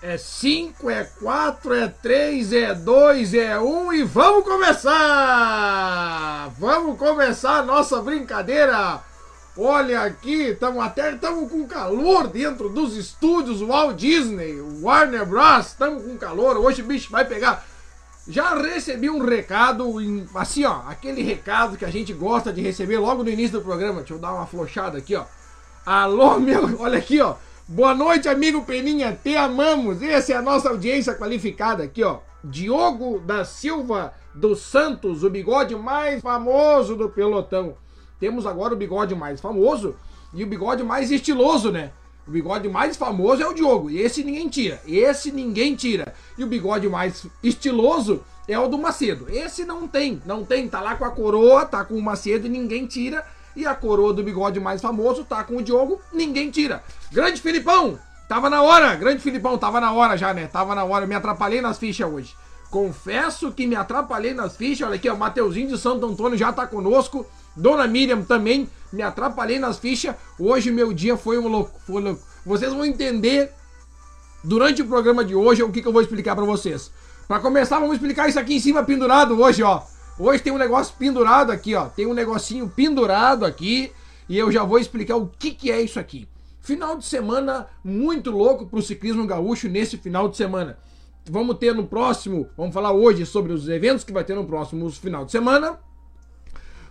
É 5, é 4, é 3, é 2, é 1 e vamos começar! Vamos começar a nossa brincadeira! Olha aqui, estamos até estamos com calor dentro dos estúdios Walt Disney, Warner Bros. Estamos com calor. Hoje o bicho vai pegar. Já recebi um recado, em, assim ó, aquele recado que a gente gosta de receber logo no início do programa. Deixa eu dar uma flochada aqui ó. Alô, meu, olha aqui ó. Boa noite, amigo Peninha, te amamos. Essa é a nossa audiência qualificada aqui, ó. Diogo da Silva dos Santos, o bigode mais famoso do pelotão. Temos agora o bigode mais famoso e o bigode mais estiloso, né? O bigode mais famoso é o Diogo, e esse ninguém tira. Esse ninguém tira. E o bigode mais estiloso é o do Macedo. Esse não tem, não tem, tá lá com a coroa, tá com o Macedo e ninguém tira. E a coroa do bigode mais famoso tá com o Diogo, ninguém tira. Grande Filipão, tava na hora, grande Filipão, tava na hora já, né? Tava na hora, me atrapalhei nas fichas hoje. Confesso que me atrapalhei nas fichas. Olha aqui, ó, Mateuzinho de Santo Antônio já tá conosco. Dona Miriam também, me atrapalhei nas fichas. Hoje meu dia foi um louco, foi louco. Vocês vão entender durante o programa de hoje o que, que eu vou explicar para vocês. Para começar, vamos explicar isso aqui em cima pendurado hoje, ó. Hoje tem um negócio pendurado aqui, ó. Tem um negocinho pendurado aqui e eu já vou explicar o que, que é isso aqui. Final de semana muito louco pro ciclismo gaúcho nesse final de semana. Vamos ter no próximo, vamos falar hoje sobre os eventos que vai ter no próximo final de semana.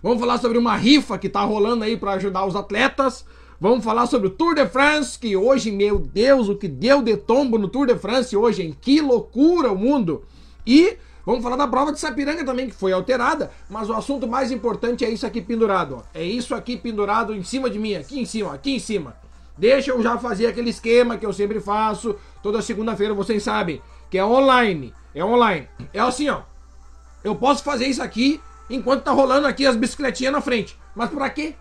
Vamos falar sobre uma rifa que tá rolando aí para ajudar os atletas. Vamos falar sobre o Tour de France, que hoje, meu Deus, o que deu de tombo no Tour de France hoje, hein? Que loucura o mundo! E Vamos falar da prova de Sapiranga também, que foi alterada, mas o assunto mais importante é isso aqui pendurado. Ó. É isso aqui pendurado em cima de mim, aqui em cima, aqui em cima. Deixa eu já fazer aquele esquema que eu sempre faço. Toda segunda-feira vocês sabem que é online. É online. É assim, ó. Eu posso fazer isso aqui enquanto tá rolando aqui as bicicletinhas na frente. Mas pra quê?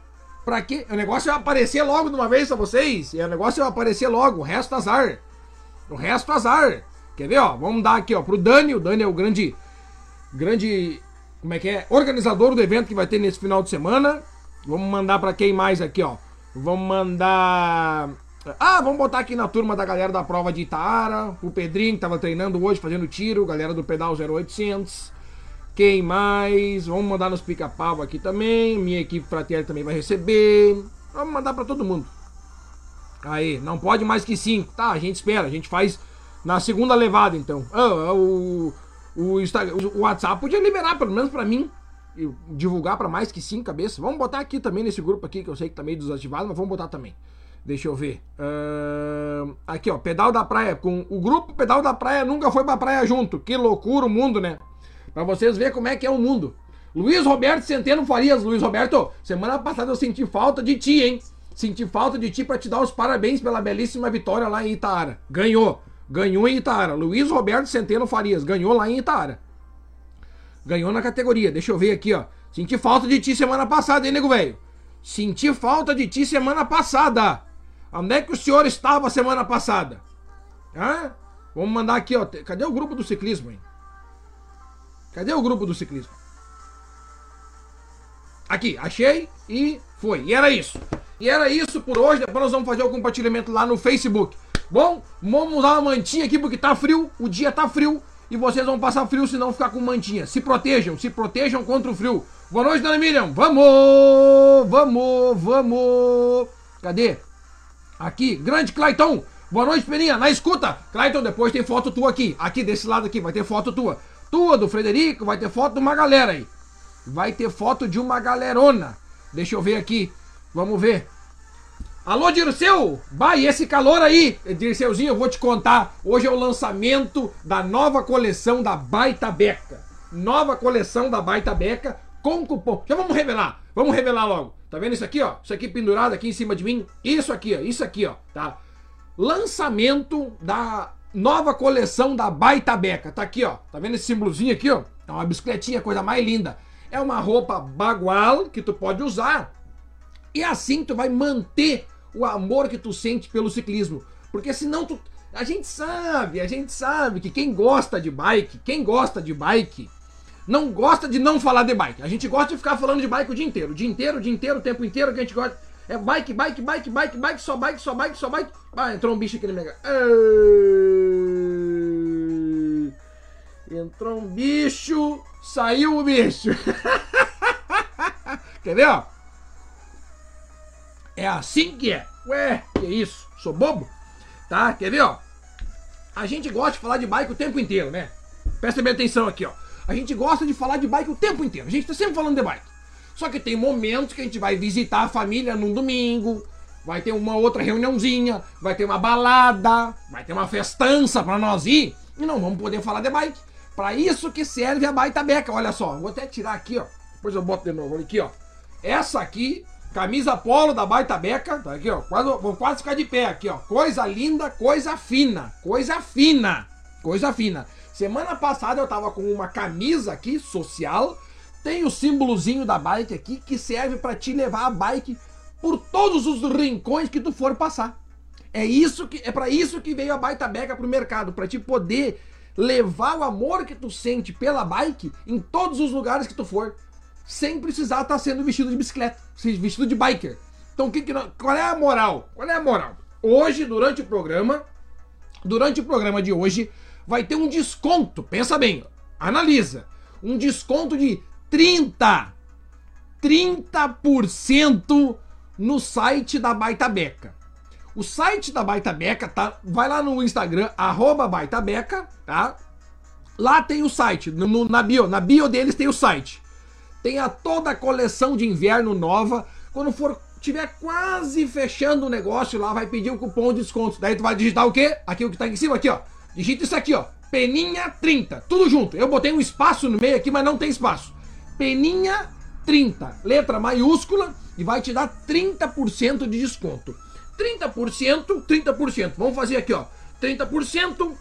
Pra quê? O negócio vai aparecer logo de uma vez pra vocês. E o negócio vai aparecer logo. O resto azar. O resto azar. Quer ver, ó? Vamos dar aqui, ó, pro Dani. O Dani é o grande. Grande. Como é que é? Organizador do evento que vai ter nesse final de semana. Vamos mandar para quem mais aqui, ó? Vamos mandar. Ah, vamos botar aqui na turma da galera da prova de Itaara. O Pedrinho que tava treinando hoje, fazendo tiro. Galera do Pedal 0800. Quem mais? Vamos mandar nos pica-pau aqui também. Minha equipe fraterna também vai receber. Vamos mandar para todo mundo. Aí, não pode mais que cinco. Tá, a gente espera. A gente faz na segunda levada, então. Ah, o, o, Instagram, o WhatsApp podia liberar, pelo menos para mim, divulgar para mais que cinco cabeças. Vamos botar aqui também nesse grupo aqui, que eu sei que tá meio desativado, mas vamos botar também. Deixa eu ver. Uh, aqui, ó, Pedal da Praia. Com o grupo Pedal da Praia nunca foi pra praia junto. Que loucura o mundo, né? Pra vocês verem como é que é o mundo. Luiz Roberto Centeno Farias. Luiz Roberto, semana passada eu senti falta de ti, hein? Senti falta de ti para te dar os parabéns pela belíssima vitória lá em Itaara. Ganhou. Ganhou em Itaara. Luiz Roberto Centeno Farias ganhou lá em Itaara. Ganhou na categoria. Deixa eu ver aqui, ó. Senti falta de ti semana passada, hein, nego velho? Senti falta de ti semana passada. Onde é que o senhor estava semana passada? Hã? Vamos mandar aqui, ó. Cadê o grupo do ciclismo, hein? Cadê o grupo do ciclismo? Aqui, achei e foi. E era isso. E era isso por hoje. Depois nós vamos fazer o compartilhamento lá no Facebook. Bom, vamos usar uma mantinha aqui porque tá frio, o dia tá frio e vocês vão passar frio se não ficar com mantinha. Se protejam, se protejam contra o frio. Boa noite, dona Miriam. Vamos, vamos, vamos. Cadê? Aqui, grande Clayton. Boa noite, Peninha. Na escuta. Clayton, depois tem foto tua aqui. Aqui, desse lado aqui, vai ter foto tua. Tua, do Frederico, vai ter foto de uma galera aí. Vai ter foto de uma galerona. Deixa eu ver aqui. Vamos ver. Alô, Dirceu! Vai, esse calor aí! Dirceuzinho, eu vou te contar. Hoje é o lançamento da nova coleção da Baita Beca. Nova coleção da Baita Beca com cupom. Já vamos revelar. Vamos revelar logo. Tá vendo isso aqui, ó? Isso aqui pendurado aqui em cima de mim. Isso aqui, ó. Isso aqui, ó. Tá? Lançamento da nova coleção da Baita Beca. Tá aqui, ó. Tá vendo esse símbolozinho aqui, ó? É uma bicicletinha, coisa mais linda. É uma roupa bagual que tu pode usar. E assim tu vai manter o amor que tu sente pelo ciclismo. Porque senão tu. A gente sabe, a gente sabe que quem gosta de bike, quem gosta de bike, não gosta de não falar de bike. A gente gosta de ficar falando de bike o dia inteiro. O dia inteiro, o dia inteiro, o tempo inteiro que a gente gosta. É bike, bike, bike, bike, bike, só bike, só bike, só bike. Ah, entrou um bicho aqui na minha. Entrou um bicho, saiu o bicho. Entendeu? É assim que é. Ué, que isso? Sou bobo? Tá? Quer ver, ó? A gente gosta de falar de bike o tempo inteiro, né? Presta bem atenção aqui, ó. A gente gosta de falar de bike o tempo inteiro. A gente tá sempre falando de bike. Só que tem momentos que a gente vai visitar a família num domingo, vai ter uma outra reuniãozinha, vai ter uma balada, vai ter uma festança pra nós ir, e não vamos poder falar de bike. Pra isso que serve a baita beca. Olha só, vou até tirar aqui, ó. Depois eu boto de novo. Aqui, ó. Essa aqui, camisa polo da baita beca. Tá aqui, ó. Quase, quase ficar de pé aqui, ó. Coisa linda, coisa fina. Coisa fina. Coisa fina. Semana passada eu tava com uma camisa aqui, social. Tem o símbolozinho da bike aqui, que serve para te levar a bike por todos os rincões que tu for passar. É isso que é para isso que veio a baita beca pro mercado, para te poder levar o amor que tu sente pela bike em todos os lugares que tu for, sem precisar estar tá sendo vestido de bicicleta, vestido de biker. Então, que que, qual é a moral? Qual é a moral? Hoje, durante o programa, durante o programa de hoje, vai ter um desconto. Pensa bem, analisa. Um desconto de 30 30% no site da Baita Beca. O site da Baita Beca, tá? Vai lá no Instagram, arroba Baita Beca, tá? Lá tem o site, no, na bio, na bio deles tem o site. Tem a toda a coleção de inverno nova. Quando for tiver quase fechando o negócio lá, vai pedir o cupom de desconto. Daí tu vai digitar o quê? Aqui o que tá em cima, aqui, ó. Digita isso aqui, ó. Peninha 30. Tudo junto. Eu botei um espaço no meio aqui, mas não tem espaço. Peninha 30. Letra maiúscula e vai te dar 30% de desconto. 30%, 30%. Vamos fazer aqui, ó. 30%,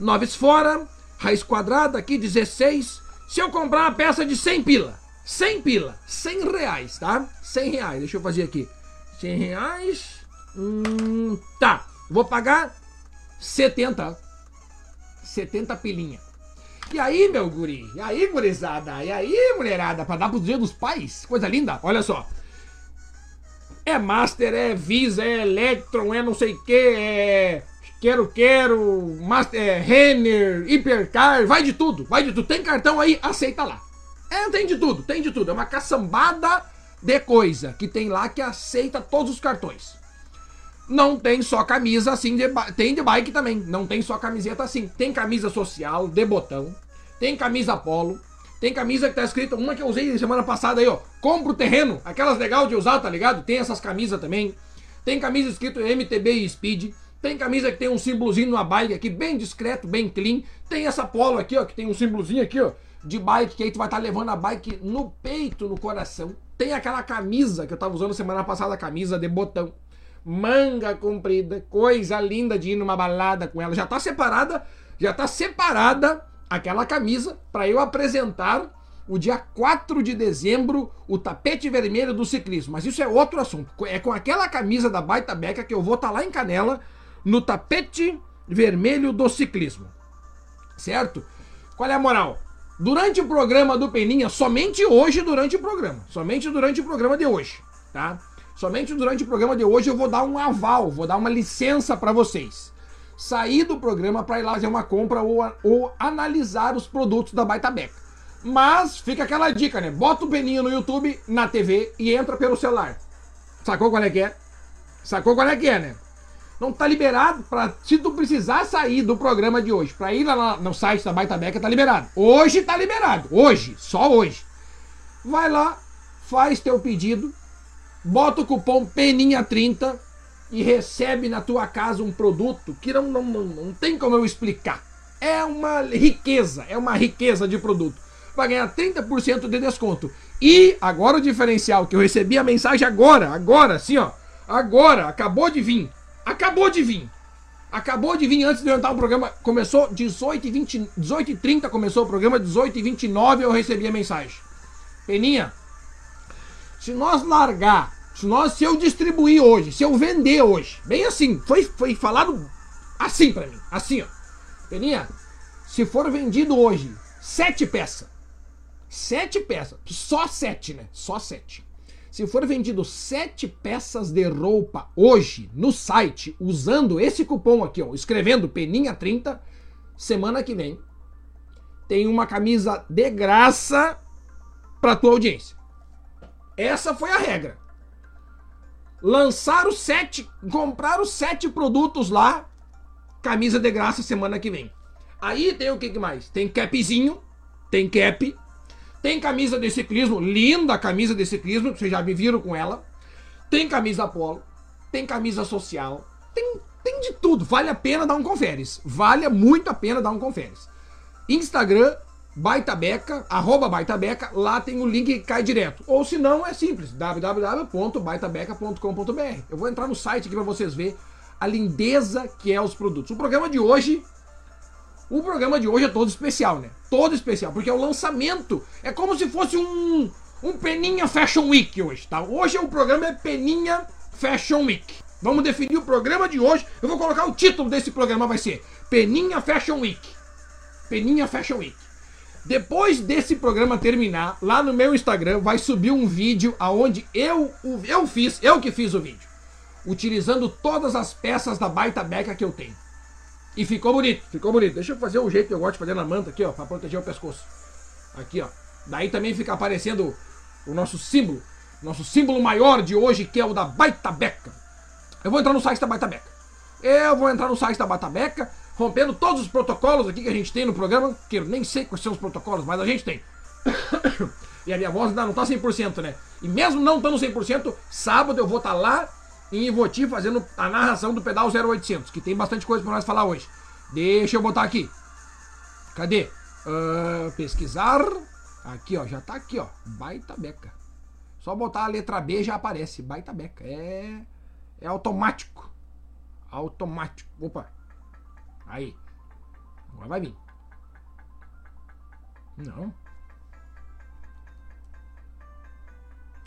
noves fora, raiz quadrada aqui, 16. Se eu comprar uma peça de 100 pila, 100 pila, 100 reais, tá? 100 reais, deixa eu fazer aqui. 100 reais, hum, tá. Vou pagar 70, 70 pilinha. E aí, meu guri? E aí, gurizada? E aí, mulherada? Pra dar pro dia dos pais? Coisa linda. Olha só. É Master, é Visa, é Electron, é não sei o que, é. Quero, quero, Master, é Renner, Hipercar, vai de tudo, vai de tudo. Tem cartão aí, aceita lá. É, tem de tudo, tem de tudo. É uma caçambada de coisa que tem lá que aceita todos os cartões. Não tem só camisa assim, de tem de bike também. Não tem só camiseta assim. Tem camisa social, de botão. Tem camisa polo. Tem camisa que tá escrita, uma que eu usei semana passada aí, ó. Compra o terreno. Aquelas legal de usar, tá ligado? Tem essas camisas também. Tem camisa escrito MTB e Speed. Tem camisa que tem um símbolozinho numa bike aqui, bem discreto, bem clean. Tem essa polo aqui, ó, que tem um símbolozinho aqui, ó, de bike, que aí tu vai estar tá levando a bike no peito, no coração. Tem aquela camisa que eu tava usando semana passada, camisa de botão. Manga comprida, coisa linda de ir numa balada com ela. Já tá separada, já tá separada aquela camisa para eu apresentar o dia 4 de dezembro o tapete vermelho do ciclismo. Mas isso é outro assunto. É com aquela camisa da Baita Beca que eu vou estar tá lá em Canela no tapete vermelho do ciclismo. Certo? Qual é a moral? Durante o programa do Peninha, somente hoje durante o programa, somente durante o programa de hoje, tá? Somente durante o programa de hoje eu vou dar um aval, vou dar uma licença para vocês sair do programa para ir lá fazer uma compra ou, ou analisar os produtos da Baita Beca. Mas fica aquela dica, né? Bota o peninho no YouTube, na TV e entra pelo celular. Sacou qual é que é? Sacou qual é que é, né? Não tá liberado para se tu precisar sair do programa de hoje, para ir lá no site da Baita Beca, tá liberado. Hoje tá liberado. Hoje, só hoje. Vai lá, faz teu pedido, bota o cupom PENINHA30 e recebe na tua casa um produto que não, não, não, não tem como eu explicar. É uma riqueza, é uma riqueza de produto. Vai ganhar 30% de desconto. E agora o diferencial, que eu recebi a mensagem agora, agora, assim ó. Agora, acabou de vir. Acabou de vir. Acabou de vir antes de eu entrar o programa. Começou 18 e 20, 18 e 30 começou o programa, 18 e 29 eu recebi a mensagem. Peninha, se nós largar se, nós, se eu distribuir hoje, se eu vender hoje, bem assim, foi, foi falado assim para mim, assim, ó. Peninha, se for vendido hoje sete peças, sete peças, só sete, né? Só sete. Se for vendido sete peças de roupa hoje no site, usando esse cupom aqui, ó, escrevendo Peninha30, semana que vem, tem uma camisa de graça para tua audiência. Essa foi a regra. Lançar os sete, comprar os sete produtos lá, camisa de graça semana que vem. Aí tem o que mais? Tem capzinho, tem cap, tem camisa de ciclismo, linda camisa de ciclismo, vocês já me viram com ela. Tem camisa polo, tem camisa social, tem, tem de tudo. Vale a pena dar um conferes. Vale muito a pena dar um conferes. Instagram, Baitabeca, arroba Baitabeca, lá tem o link que cai direto. Ou se não, é simples, www.baitabeca.com.br. Eu vou entrar no site aqui para vocês verem a lindeza que é os produtos. O programa de hoje, o programa de hoje é todo especial, né? Todo especial, porque é o lançamento. É como se fosse um, um Peninha Fashion Week hoje, tá? Hoje o programa é Peninha Fashion Week. Vamos definir o programa de hoje. Eu vou colocar o título desse programa, vai ser Peninha Fashion Week. Peninha Fashion Week. Depois desse programa terminar, lá no meu Instagram vai subir um vídeo aonde eu, eu fiz, eu que fiz o vídeo, utilizando todas as peças da baita beca que eu tenho. E ficou bonito, ficou bonito. Deixa eu fazer o jeito que eu gosto de fazer na manta aqui, ó, para proteger o pescoço. Aqui, ó. Daí também fica aparecendo o nosso símbolo, nosso símbolo maior de hoje, que é o da baita beca. Eu vou entrar no site da baita beca. Eu vou entrar no site da baita beca rompendo todos os protocolos aqui que a gente tem no programa, que eu nem sei quais são os protocolos, mas a gente tem. e a minha voz ainda não tá 100%, né? E mesmo não estando 100%, sábado eu vou estar tá lá em Ivoti fazendo a narração do pedal 0800, que tem bastante coisa para nós falar hoje. Deixa eu botar aqui. Cadê? Uh, pesquisar. Aqui, ó, já tá aqui, ó. Baita beca. Só botar a letra B já aparece. Baita beca. É é automático. Automático. Opa. Aí. Agora vai vir. Não.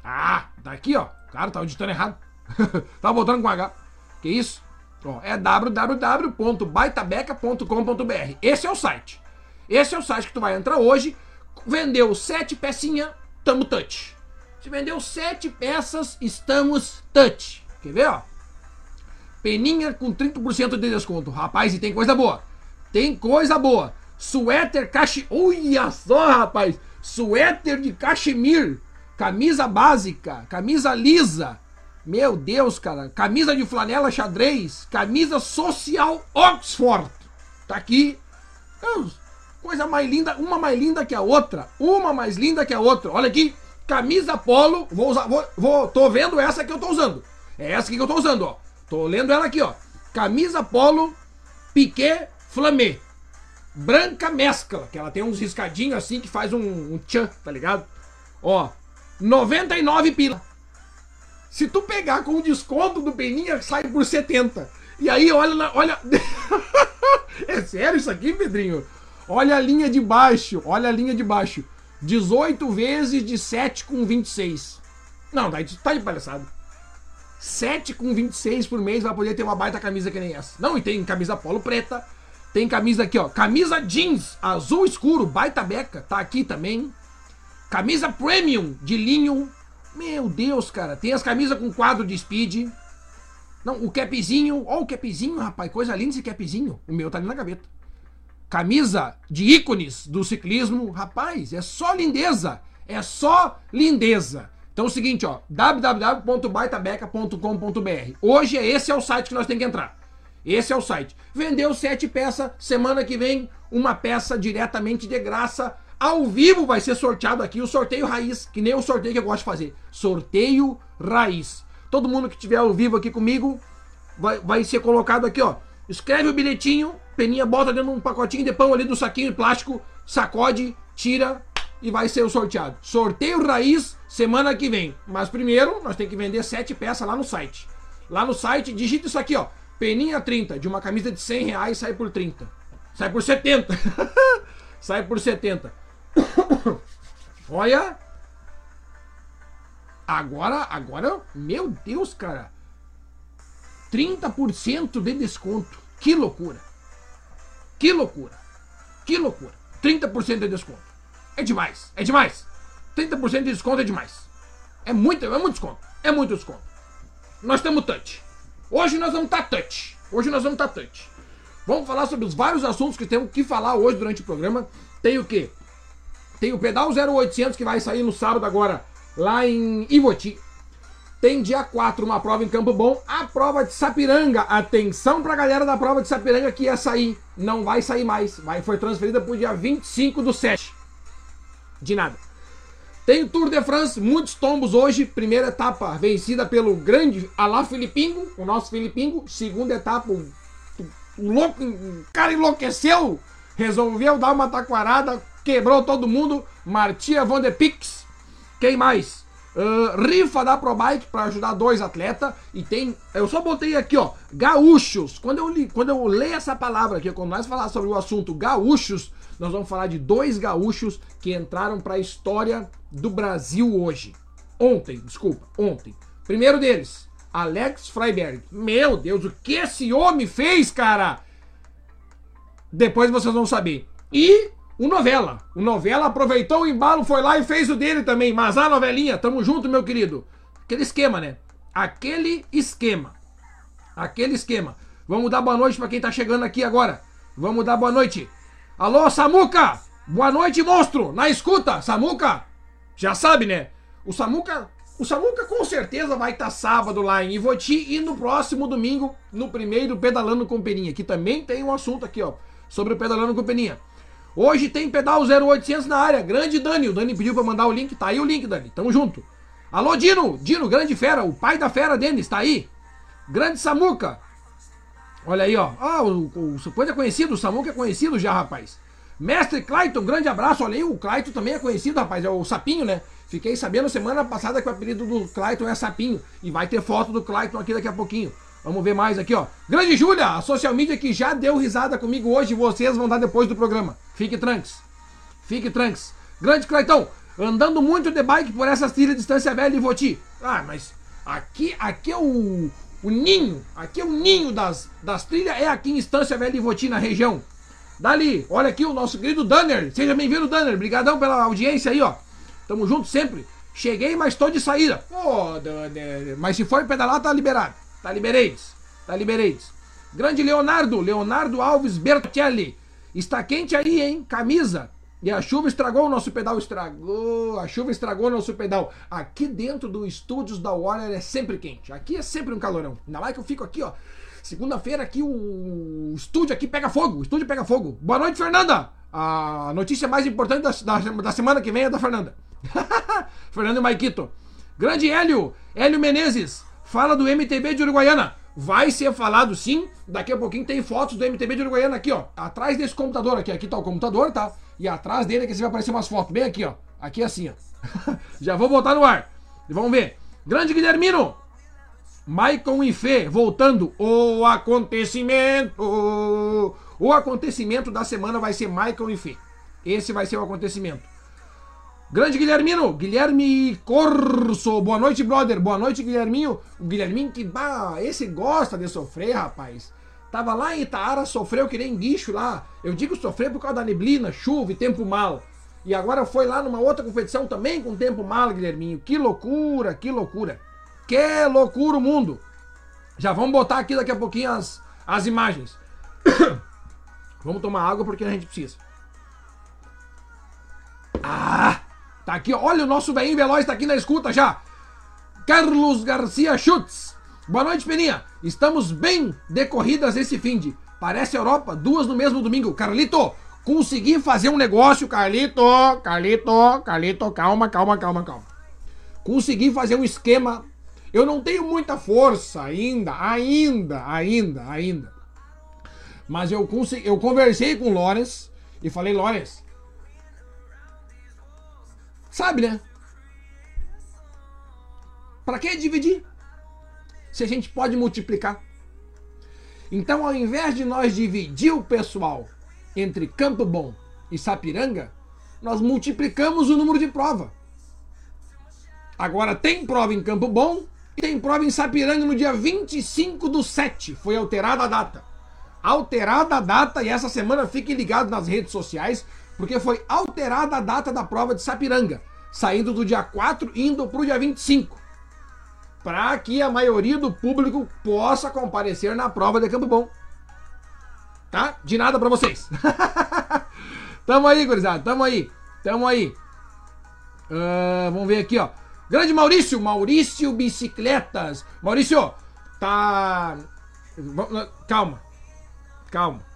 Ah, tá aqui, ó. Cara, tá editando errado. tá botando com H. Que isso? Ó, é www.baitabeca.com.br. Esse é o site. Esse é o site que tu vai entrar hoje. Vendeu sete pecinhas, tamo touch. Se vendeu sete peças, estamos touch. Quer ver, ó? Peninha com 30% de desconto. Rapaz, e tem coisa boa. Tem coisa boa. Suéter cachemir. Olha só, rapaz. Suéter de cachemir. Camisa básica. Camisa lisa. Meu Deus, cara. Camisa de flanela xadrez. Camisa social Oxford. Tá aqui. Coisa mais linda. Uma mais linda que a outra. Uma mais linda que a outra. Olha aqui. Camisa polo. Vou usar. Vou, vou, tô vendo essa que eu tô usando. É essa que eu tô usando, ó. Tô lendo ela aqui, ó. Camisa polo, piquet, flamé. Branca mescla, que ela tem uns riscadinhos assim que faz um, um tchan, tá ligado? Ó, 99 pila. Se tu pegar com o desconto do Peninha, sai por 70. E aí, olha, olha. é sério isso aqui, Pedrinho? Olha a linha de baixo, olha a linha de baixo. 18 vezes de 7 com 26. Não, daí tá de palhaçada. 7 com 26 por mês vai poder ter uma baita camisa que nem essa. Não, e tem camisa polo preta. Tem camisa aqui, ó. Camisa jeans azul escuro, baita beca. Tá aqui também. Camisa premium de linho. Meu Deus, cara. Tem as camisas com quadro de speed. Não, o capzinho. Ó, o capzinho, rapaz. Coisa linda esse capzinho. O meu tá ali na gaveta. Camisa de ícones do ciclismo. Rapaz, é só lindeza. É só lindeza. Então é o seguinte, ó, www.baitabeca.com.br. Hoje esse é o site que nós temos que entrar. Esse é o site. Vendeu sete peças, semana que vem uma peça diretamente de graça. Ao vivo vai ser sorteado aqui o sorteio raiz, que nem o sorteio que eu gosto de fazer. Sorteio raiz. Todo mundo que tiver ao vivo aqui comigo vai, vai ser colocado aqui, ó. Escreve o bilhetinho, peninha bota dentro de um pacotinho de pão ali do saquinho de plástico, sacode, tira e vai ser o sorteado. Sorteio raiz semana que vem. Mas primeiro, nós temos que vender sete peças lá no site. Lá no site, digita isso aqui, ó. Peninha 30, de uma camisa de 100 reais sai por 30. Sai por 70. sai por 70. Olha. Agora, agora, meu Deus, cara. 30% de desconto. Que loucura. Que loucura. Que loucura. 30% de desconto. É demais. É demais. 30% de desconto é demais. É muito, é muito desconto. É muito desconto. Nós temos touch. Hoje nós vamos estar tá touch. Hoje nós vamos estar tá touch. Vamos falar sobre os vários assuntos que temos que falar hoje durante o programa. Tem o quê? Tem o Pedal 0800 que vai sair no sábado agora, lá em Ivoti. Tem dia 4 uma prova em Campo Bom, a prova de Sapiranga. Atenção pra galera da prova de Sapiranga que ia sair. Não vai sair mais. Vai, foi transferida pro dia 25 do 7. De nada. Tem o Tour de France, muitos tombos hoje. Primeira etapa vencida pelo grande Alá Filipingo, o nosso Filipingo. Segunda etapa, o, louco, o cara enlouqueceu, resolveu dar uma taquarada, quebrou todo mundo. Martia Van de Pix. Quem mais? Uh, rifa da ProBike para ajudar dois atletas. E tem. Eu só botei aqui, ó. Gaúchos. Quando eu, li, quando eu leio essa palavra aqui, quando nós falar sobre o assunto gaúchos, nós vamos falar de dois gaúchos que entraram para a história do Brasil hoje. Ontem, desculpa, ontem. Primeiro deles, Alex Freiberg. Meu Deus, o que esse homem fez, cara? Depois vocês vão saber. E o Novela. O Novela aproveitou o embalo, foi lá e fez o dele também. Mas a novelinha, tamo junto, meu querido. Aquele esquema, né? Aquele esquema. Aquele esquema. Vamos dar boa noite para quem tá chegando aqui agora. Vamos dar boa noite. Alô, Samuca! Boa noite, monstro! Na escuta, Samuca! Já sabe, né? O Samuca, o Samuca com certeza vai estar tá sábado lá em Ivoti e no próximo domingo, no primeiro Pedalando com Peninha, que também tem um assunto aqui, ó, sobre o Pedalando com Peninha. Hoje tem pedal 0800 na área. Grande Dani. O Dani pediu pra mandar o link. Tá aí o link, Dani. Tamo junto. Alô, Dino. Dino, grande fera. O pai da fera, Denis. Tá aí. Grande Samuca. Olha aí, ó. Ah, o, o, o é conhecido. O Samuca é conhecido já, rapaz. Mestre Clayton, grande abraço. Olha aí, o Clayton também é conhecido, rapaz. É o Sapinho, né? Fiquei sabendo semana passada que o apelido do Clayton é Sapinho. E vai ter foto do Clayton aqui daqui a pouquinho. Vamos ver mais aqui, ó. Grande Júlia, a social media que já deu risada comigo hoje, vocês vão dar depois do programa. Fique tranques. Fique tranques. Grande Claitão, andando muito de bike por essas trilhas de distância velha e Voti. Ah, mas aqui, aqui é o, o ninho, aqui é o ninho das, das trilhas, é aqui em Estância Velha e Voti, na região. Dali, olha aqui o nosso querido Danner. Seja bem-vindo, Danner. Obrigadão pela audiência aí, ó. Tamo junto sempre. Cheguei, mas tô de saída. Ô, oh, Danner. Mas se for pedalar, tá liberado. Tá libereis. Tá. Grande Leonardo, Leonardo Alves Bertelli. Está quente aí, hein? Camisa. E a chuva estragou o nosso pedal. Estragou. A chuva estragou o nosso pedal. Aqui dentro do estúdios da Warner é sempre quente. Aqui é sempre um calorão. Ainda mais que eu fico aqui, ó. Segunda-feira aqui o estúdio aqui pega fogo. O estúdio pega fogo. Boa noite, Fernanda. A notícia mais importante da, da, da semana que vem é da Fernanda. E Maikito. Grande Hélio. Hélio Menezes. Fala do MTB de Uruguaiana. Vai ser falado sim. Daqui a pouquinho tem fotos do MTB de Uruguaiana aqui, ó. Atrás desse computador aqui. Aqui tá o computador, tá? E atrás dele aqui vai aparecer umas fotos. Bem aqui, ó. Aqui assim, ó. Já vou botar no ar. Vamos ver. Grande Guilhermino. Maicon e Fê voltando. O acontecimento. O acontecimento da semana vai ser Maicon e Fê. Esse vai ser o acontecimento. Grande Guilhermino, Guilherme Corso, boa noite, brother, boa noite, Guilherminho. O Guilherminho que, bah, esse gosta de sofrer, rapaz. Tava lá em Itaara, sofreu que nem guicho lá. Eu digo sofrer por causa da neblina, chuva e tempo mal. E agora foi lá numa outra competição também com tempo mal, Guilherminho. Que loucura, que loucura. Que loucura o mundo. Já vamos botar aqui daqui a pouquinho as, as imagens. vamos tomar água porque a gente precisa. Ah! Tá aqui, olha o nosso velhinho veloz tá aqui na escuta já. Carlos Garcia Schutz. Boa noite, Peninha. Estamos bem decorridas esse fim de. Parece Europa, duas no mesmo domingo. Carlito, consegui fazer um negócio, Carlito, Carlito, Carlito, calma, calma, calma, calma. Consegui fazer um esquema. Eu não tenho muita força ainda, ainda, ainda, ainda. Mas eu consegui, eu conversei com o Lawrence e falei, Lawrence, Sabe, né? Para que dividir? Se a gente pode multiplicar. Então, ao invés de nós dividir o pessoal entre Campo Bom e Sapiranga, nós multiplicamos o número de prova. Agora tem prova em Campo Bom e tem prova em Sapiranga no dia 25 do 7. Foi alterada a data. Alterada a data e essa semana fiquem ligados nas redes sociais porque foi alterada a data da prova de Sapiranga, saindo do dia 4 indo para o dia 25, para que a maioria do público possa comparecer na prova de Campo Bom. tá? De nada pra vocês. tamo aí, gurizada, tamo aí, tamo aí. Uh, vamos ver aqui, ó. Grande Maurício, Maurício Bicicletas. Maurício, tá. Calma, calma.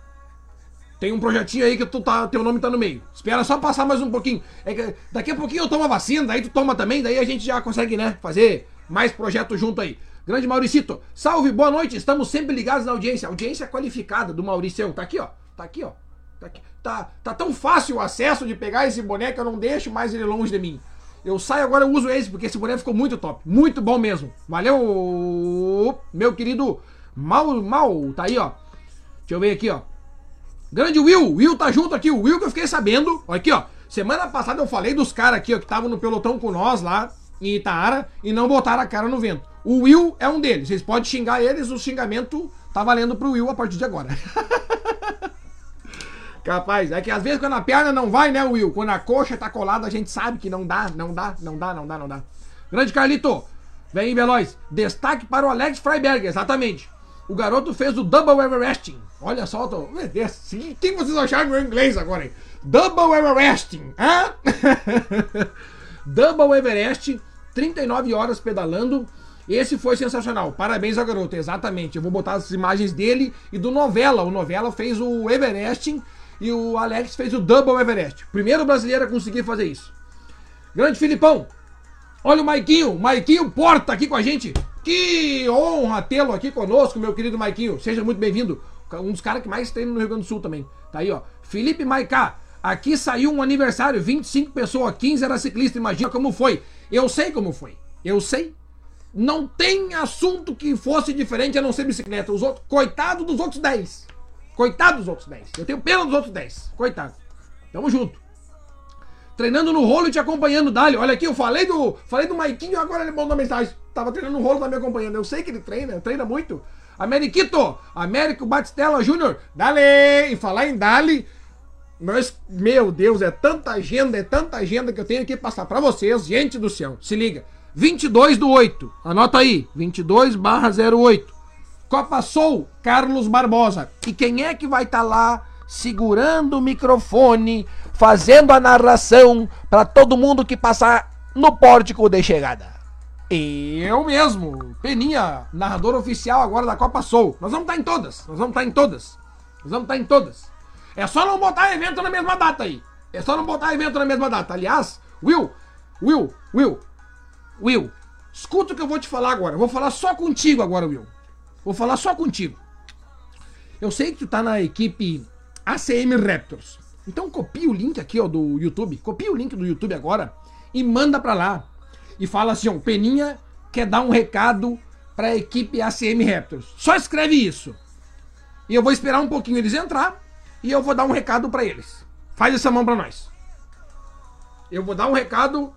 Tem um projetinho aí que tu tá, teu nome tá no meio. Espera só passar mais um pouquinho. É daqui a pouquinho eu tomo a vacina, daí tu toma também, daí a gente já consegue, né, fazer mais projetos junto aí. Grande Mauricito, salve, boa noite. Estamos sempre ligados na audiência. Audiência qualificada do Mauricião. Tá aqui, ó. Tá aqui, ó. Tá, aqui. tá, tá tão fácil o acesso de pegar esse boneco, eu não deixo mais ele longe de mim. Eu saio agora, eu uso esse, porque esse boneco ficou muito top. Muito bom mesmo. Valeu, meu querido Mal, Mal. Tá aí, ó. Deixa eu ver aqui, ó. Grande Will, Will tá junto aqui, o Will que eu fiquei sabendo. Aqui, ó. Semana passada eu falei dos caras aqui, ó, que estavam no pelotão com nós lá em Itaara e não botaram a cara no vento. O Will é um deles. Vocês podem xingar eles, o xingamento tá valendo pro Will a partir de agora. Capaz, é que às vezes quando a perna não vai, né, Will? Quando a coxa tá colada, a gente sabe que não dá, não dá, não dá, não dá, não dá. Grande Carlito, vem aí, Veloz. Destaque para o Alex Freiberg, exatamente. O garoto fez o Double Everesting. Olha só, tô... Sim, quem vocês acharam meu inglês agora, hein? Double Everesting, hã? Double Everest, 39 horas pedalando. Esse foi sensacional. Parabéns ao garoto, exatamente. Eu vou botar as imagens dele e do Novela. O Novela fez o Everesting e o Alex fez o Double Everest. Primeiro brasileiro a conseguir fazer isso. Grande Filipão. Olha o Maiquinho, Maiquinho Porta aqui com a gente. Que honra tê-lo aqui conosco, meu querido Maiquinho. Seja muito bem-vindo. Um dos caras que mais treina no Rio Grande do Sul também. Tá aí, ó. Felipe Maicá. Aqui saiu um aniversário, 25 pessoas, 15 era ciclista. Imagina como foi. Eu sei como foi. Eu sei. Não tem assunto que fosse diferente a não ser bicicleta. Os outros, coitado dos outros 10. Coitado dos outros 10. Eu tenho pena dos outros 10. Coitado. Tamo junto. Treinando no rolo e te acompanhando, Dali. Olha aqui, eu falei do. Falei do Maiquinho, agora ele mandou mensagem. Tava treinando no rolo, tá me acompanhando. Eu sei que ele treina, treina muito. Ameriquito, Américo Batistella Júnior, Dali! E falar em Dali, mas, meu Deus, é tanta agenda, é tanta agenda que eu tenho que passar para vocês, gente do céu. Se liga. 22 do 8, anota aí, 22 barra 08. Copa Sou, Carlos Barbosa. E quem é que vai estar tá lá segurando o microfone, fazendo a narração para todo mundo que passar no pórtico de chegada? Eu mesmo, Peninha, narrador oficial agora da Copa Sou. Nós vamos estar tá em todas, nós vamos estar tá em todas. Nós vamos estar em todas. É só não botar evento na mesma data aí. É só não botar evento na mesma data. Aliás, Will, Will, Will, Will, escuta o que eu vou te falar agora. vou falar só contigo agora, Will. Vou falar só contigo. Eu sei que tu tá na equipe ACM Raptors. Então copia o link aqui, ó, do YouTube. Copia o link do YouTube agora e manda pra lá e fala assim, ó, Peninha quer dar um recado para a equipe ACM Raptors. Só escreve isso. E eu vou esperar um pouquinho eles entrar e eu vou dar um recado para eles. Faz essa mão para nós. Eu vou dar um recado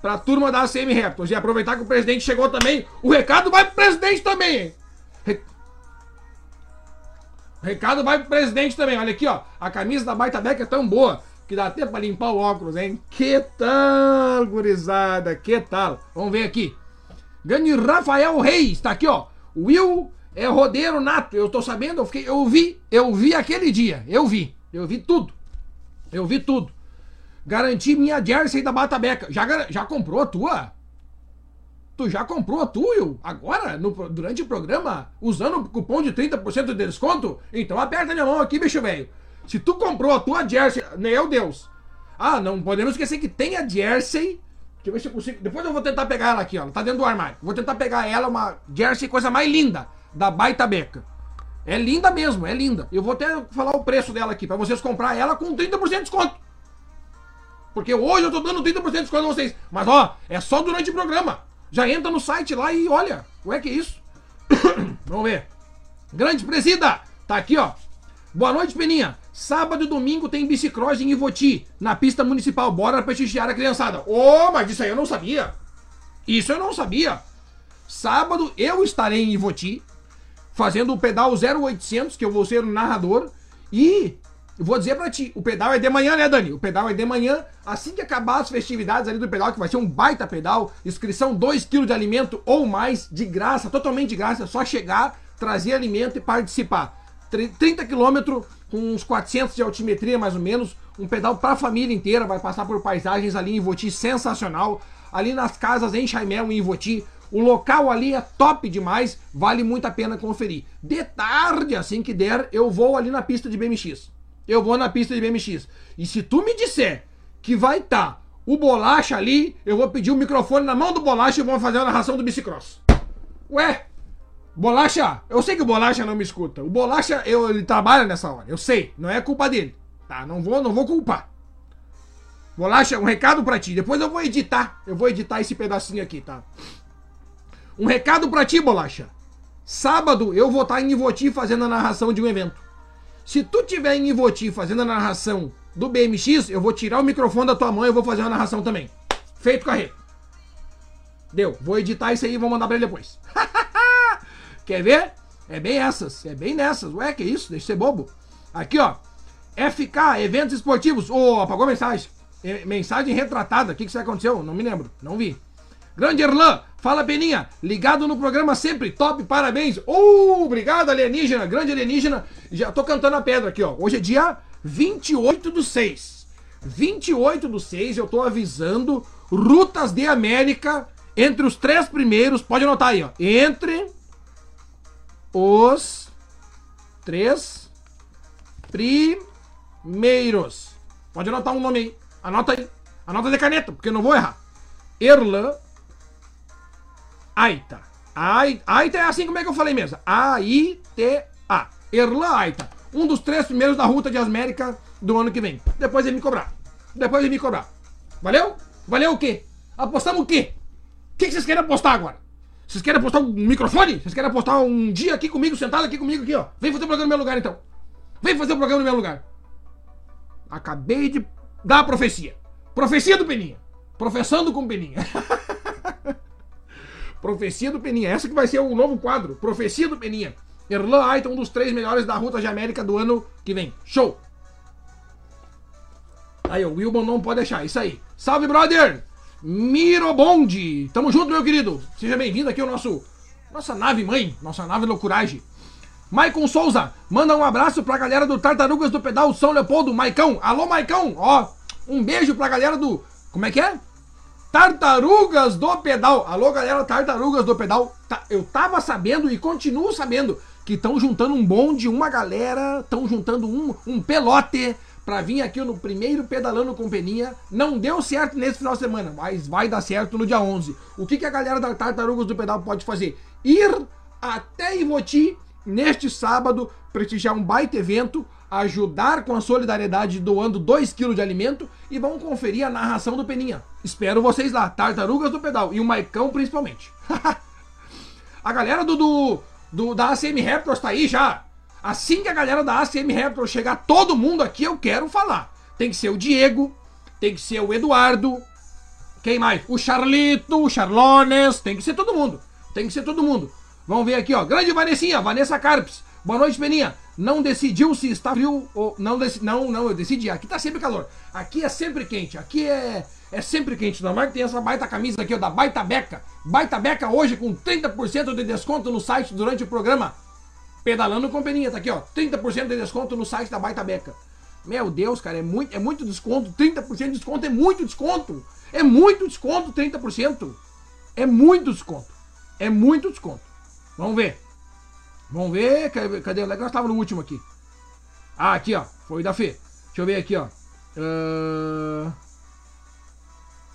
para a turma da ACM Raptors e aproveitar que o presidente chegou também. O recado vai pro presidente também. Recado vai pro presidente também. Olha aqui, ó. A camisa da Baita Beck é tão boa que dá até para limpar o óculos, hein? Que tal, gurizada? Que tal? Vamos ver aqui. Grande Rafael Reis, tá aqui, ó. Will é rodeiro nato. Eu tô sabendo, eu, fiquei, eu vi, eu vi aquele dia. Eu vi. Eu vi tudo. Eu vi tudo. Garanti minha jersey da Batabeca. Já, já comprou a tua? Tu já comprou a tua, Will? Agora? No, durante o programa? Usando o cupom de 30% de desconto? Então aperta minha mão aqui, bicho velho. Se tu comprou a tua jersey, meu Deus. Ah, não podemos esquecer que tem a jersey. Deixa eu ver se eu consigo. Depois eu vou tentar pegar ela aqui, ó. Tá dentro do armário. Vou tentar pegar ela, uma jersey, coisa mais linda da Baita Beca. É linda mesmo, é linda. Eu vou até falar o preço dela aqui, para vocês comprar ela com 30% de desconto. Porque hoje eu tô dando 30% de desconto a vocês. Mas ó, é só durante o programa. Já entra no site lá e olha. Ué, que isso? Vamos ver. Grande presida, tá aqui, ó. Boa noite, Peninha. Sábado e domingo tem bicicross em Ivoti, na pista municipal. Bora prestigiar a criançada. Oh, mas isso aí eu não sabia. Isso eu não sabia. Sábado eu estarei em Ivoti, fazendo o pedal 0800, que eu vou ser o narrador. E vou dizer pra ti, o pedal é de manhã, né, Dani? O pedal é de manhã, assim que acabar as festividades ali do pedal, que vai ser um baita pedal, inscrição 2 kg de alimento ou mais, de graça, totalmente de graça, é só chegar, trazer alimento e participar. 30 km com uns 400 de altimetria mais ou menos, um pedal para a família inteira, vai passar por paisagens ali em Ivoti sensacional, ali nas casas em Chaimel em Ivoti, o local ali é top demais, vale muito a pena conferir. De tarde, assim que der, eu vou ali na pista de BMX. Eu vou na pista de BMX. E se tu me disser que vai estar tá o bolacha ali, eu vou pedir o microfone na mão do bolacha e vamos fazer a narração do bicicross. Ué, bolacha, eu sei que o bolacha não me escuta. O bolacha, eu, ele trabalha nessa hora, eu sei, não é culpa dele. Tá, não vou, não vou culpar. Bolacha, um recado para ti. Depois eu vou editar. Eu vou editar esse pedacinho aqui, tá? Um recado para ti, Bolacha. Sábado eu vou estar em Ivoti fazendo a narração de um evento. Se tu tiver em Ivoti fazendo a narração do BMX, eu vou tirar o microfone da tua mão e vou fazer a narração também. Feito carreto. Deu. Vou editar isso aí e vou mandar pra ele depois. Quer ver? É bem essas. É bem nessas. Ué, que isso? Deixa de ser bobo. Aqui, ó. FK, eventos esportivos. Ô, oh, apagou a mensagem. Mensagem retratada. O que, que isso aconteceu? Não me lembro. Não vi. Grande Erlan, fala Peninha, ligado no programa sempre, top, parabéns. Uh, obrigado alienígena, grande alienígena. Já tô cantando a pedra aqui, ó. Hoje é dia 28 do 6. 28 do 6, eu tô avisando Rutas de América entre os três primeiros, pode anotar aí, ó. Entre os três primeiros. Pode anotar um nome aí. Anota aí. Anota de caneta, porque eu não vou errar. Erlan Aita. Aita é assim como é que eu falei mesmo. A-I-T-A. Erlan Aita. Um dos três primeiros da Ruta de América do ano que vem. Depois ele me cobrar. Depois ele me cobrar. Valeu? Valeu o quê? Apostamos o quê? O que vocês querem apostar agora? Vocês querem apostar um microfone? Vocês querem apostar um dia aqui comigo, sentado aqui comigo, aqui, ó? Vem fazer o programa no meu lugar, então. Vem fazer o programa no meu lugar. Acabei de dar a profecia. Profecia do Peninha. Professando com Peninha. Profecia do Peninha. Essa que vai ser o novo quadro. Profecia do Peninha. Erlan Aita, um dos três melhores da Ruta de América do ano que vem. Show! Aí, o Wilbon não pode deixar. Isso aí. Salve, brother! Mirobonde! Tamo junto, meu querido. Seja bem-vindo aqui ao nosso... Nossa nave mãe. Nossa nave loucuragem. Maicon Souza, manda um abraço pra galera do Tartarugas do Pedal São Leopoldo. Maicão, alô Maicão, ó, um beijo pra galera do. Como é que é? Tartarugas do Pedal. Alô, galera, Tartarugas do Pedal. Tá, eu tava sabendo e continuo sabendo que estão juntando um bonde, uma galera, estão juntando um, um pelote para vir aqui no primeiro Pedalando com Peninha. Não deu certo nesse final de semana, mas vai dar certo no dia 11. O que, que a galera da Tartarugas do Pedal pode fazer? Ir até Ivoti neste sábado, prestigiar um baita evento ajudar com a solidariedade doando 2 kg de alimento e vão conferir a narração do Peninha. Espero vocês lá, Tartarugas do Pedal e o Maicão principalmente. a galera do, do, do, da ACM Raptors tá aí já. Assim que a galera da ACM Raptors chegar, todo mundo aqui eu quero falar. Tem que ser o Diego, tem que ser o Eduardo, quem mais? O Charlito, o Charlones, tem que ser todo mundo. Tem que ser todo mundo. Vamos ver aqui, ó. Grande Vanessinha, Vanessa Carpes. Boa noite, Peninha não decidiu se está frio ou não não não eu decidi aqui tá sempre calor aqui é sempre quente aqui é é sempre quente não é que tem essa baita camisa aqui ó, da Baita Beca Baita Beca hoje com 30% de desconto no site durante o programa pedalando com peninha tá aqui ó 30% de desconto no site da Baita Beca meu Deus cara é muito é muito desconto 30% de desconto é muito desconto é muito desconto 30% é muito desconto é muito desconto vamos ver Vamos ver. Cadê? Nós estava no último aqui. Ah, aqui, ó. Foi da Fê. Deixa eu ver aqui, ó. Uh...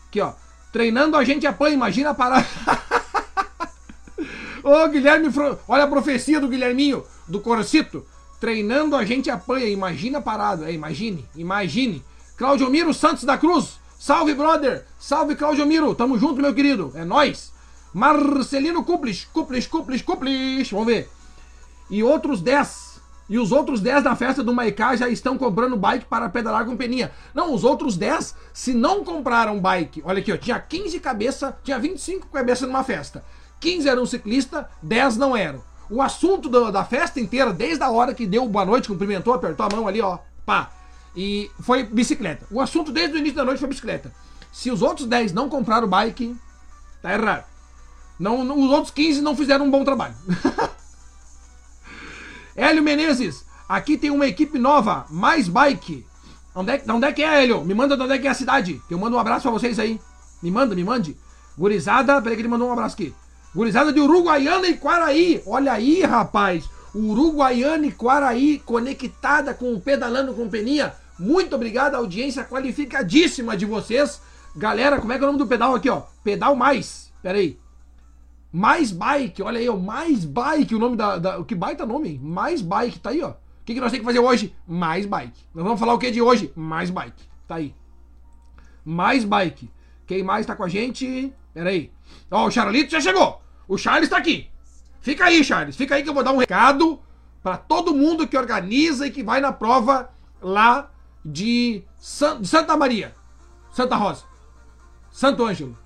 Aqui, ó. Treinando a gente apanha, imagina parar. Ô, Guilherme, olha a profecia do Guilherminho, do Corcito. Treinando a gente apanha, imagina parado. É, imagine, imagine. Claudio Miro Santos da Cruz. Salve, brother. Salve, Claudio Miro. Tamo junto, meu querido. É nós. Marcelino Cuplis, Cuplis, Cuplis, Cuplis. Vamos ver. E outros 10. E os outros 10 da festa do Maiká já estão comprando bike para pedalar com peninha. Não, os outros 10, se não compraram bike, olha aqui, ó, tinha 15 cabeças, tinha 25 cabeças numa festa. 15 eram ciclista, 10 não eram. O assunto da festa inteira, desde a hora que deu boa noite, cumprimentou, apertou a mão ali, ó, pá. E foi bicicleta. O assunto desde o início da noite foi bicicleta. Se os outros 10 não compraram bike, tá errado. Não, não, os outros 15 não fizeram um bom trabalho. Hélio Menezes, Aqui tem uma equipe nova, mais bike. Onde é, onde é que é, Helio? Me manda de onde é que é a cidade. Que eu mando um abraço pra vocês aí. Me manda, me mande. Gurizada, peraí que ele mandou um abraço aqui. Gurizada de Uruguaiana e Quaraí. Olha aí, rapaz. Uruguaiana e Quaraí conectada com o Pedalando com Peninha. Muito obrigado, audiência qualificadíssima de vocês. Galera, como é que é o nome do pedal aqui, ó? Pedal Mais. Pera aí. Mais Bike, olha aí, ó. Mais Bike, o nome da. da que baita nome, Mais Bike, tá aí, ó. O que, que nós temos que fazer hoje? Mais Bike. Nós vamos falar o que de hoje? Mais Bike. Tá aí. Mais Bike. Quem mais tá com a gente? Pera aí. Ó, o Charlito já chegou. O Charles tá aqui. Fica aí, Charles. Fica aí que eu vou dar um recado para todo mundo que organiza e que vai na prova lá de, San... de Santa Maria. Santa Rosa. Santo Ângelo.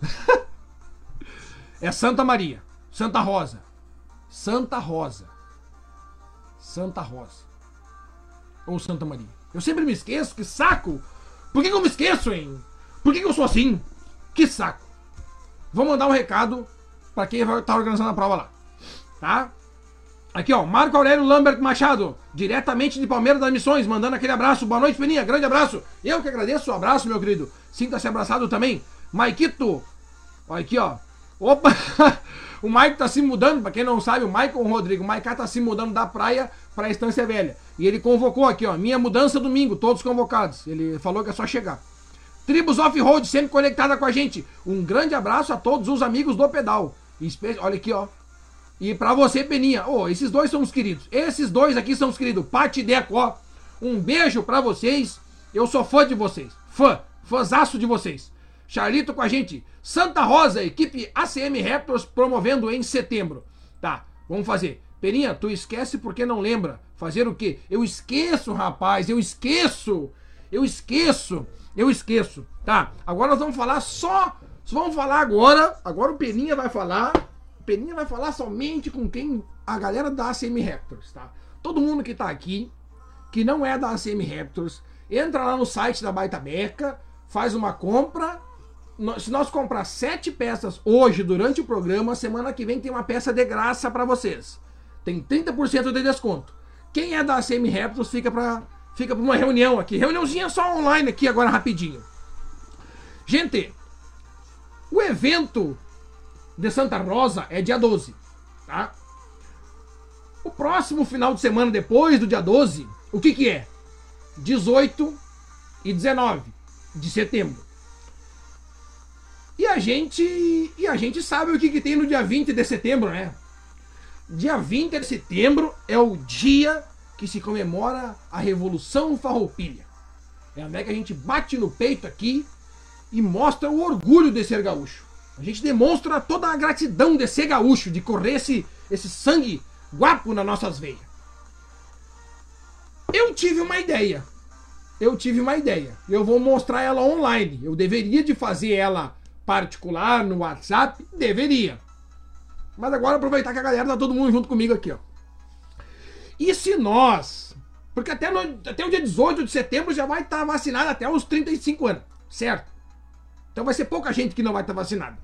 é Santa Maria. Santa Rosa. Santa Rosa. Santa Rosa. Ou Santa Maria. Eu sempre me esqueço, que saco! Por que, que eu me esqueço, hein? Por que, que eu sou assim? Que saco! Vou mandar um recado para quem vai estar tá organizando a prova lá. Tá? Aqui, ó, Marco Aurélio Lambert Machado, diretamente de Palmeiras das Missões, mandando aquele abraço. Boa noite, Peninha, grande abraço. Eu que agradeço o abraço, meu querido. Sinta-se abraçado também. Maikito, olha aqui, ó. Opa! o Mike tá se mudando, pra quem não sabe, o Michael Rodrigo, o Maiká tá se mudando da praia pra Estância Velha. E ele convocou aqui, ó, minha mudança domingo, todos convocados. Ele falou que é só chegar. Tribos Off-Road, sempre conectada com a gente. Um grande abraço a todos os amigos do pedal. Olha aqui, ó. E pra você, Peninha, oh, esses dois são os queridos. Esses dois aqui são os queridos. Pati Deco, ó. Um beijo pra vocês. Eu sou fã de vocês. Fã. Fãzaço de vocês. Charlito com a gente. Santa Rosa, equipe ACM Raptors promovendo em setembro. Tá, vamos fazer. Peninha, tu esquece porque não lembra. Fazer o quê? Eu esqueço, rapaz. Eu esqueço. Eu esqueço. Eu esqueço. Tá, agora nós vamos falar só. Vamos falar agora. Agora o Peninha vai falar Peninha vai falar somente com quem a galera da ACM Raptors, tá? Todo mundo que tá aqui, que não é da ACM Raptors, entra lá no site da Baita Beca, faz uma compra. Se nós comprar sete peças hoje durante o programa, semana que vem tem uma peça de graça para vocês. Tem 30% de desconto. Quem é da ACM Raptors fica para fica pra uma reunião aqui. Reuniãozinha só online aqui agora rapidinho. Gente, o evento de Santa Rosa é dia 12, tá? O próximo final de semana depois do dia 12, o que que é? 18 e 19 de setembro. E a gente, e a gente sabe o que que tem no dia 20 de setembro, né? Dia 20 de setembro é o dia que se comemora a Revolução Farroupilha. É onde é que a gente bate no peito aqui e mostra o orgulho de ser gaúcho. A gente demonstra toda a gratidão de ser gaúcho, de correr esse, esse sangue guapo nas nossas veias. Eu tive uma ideia. Eu tive uma ideia. Eu vou mostrar ela online. Eu deveria de fazer ela particular no WhatsApp? Deveria. Mas agora aproveitar que a galera tá todo mundo junto comigo aqui, ó. E se nós, porque até, no, até o dia 18 de setembro já vai estar tá vacinado até os 35 anos, certo? Então vai ser pouca gente que não vai estar vacinada.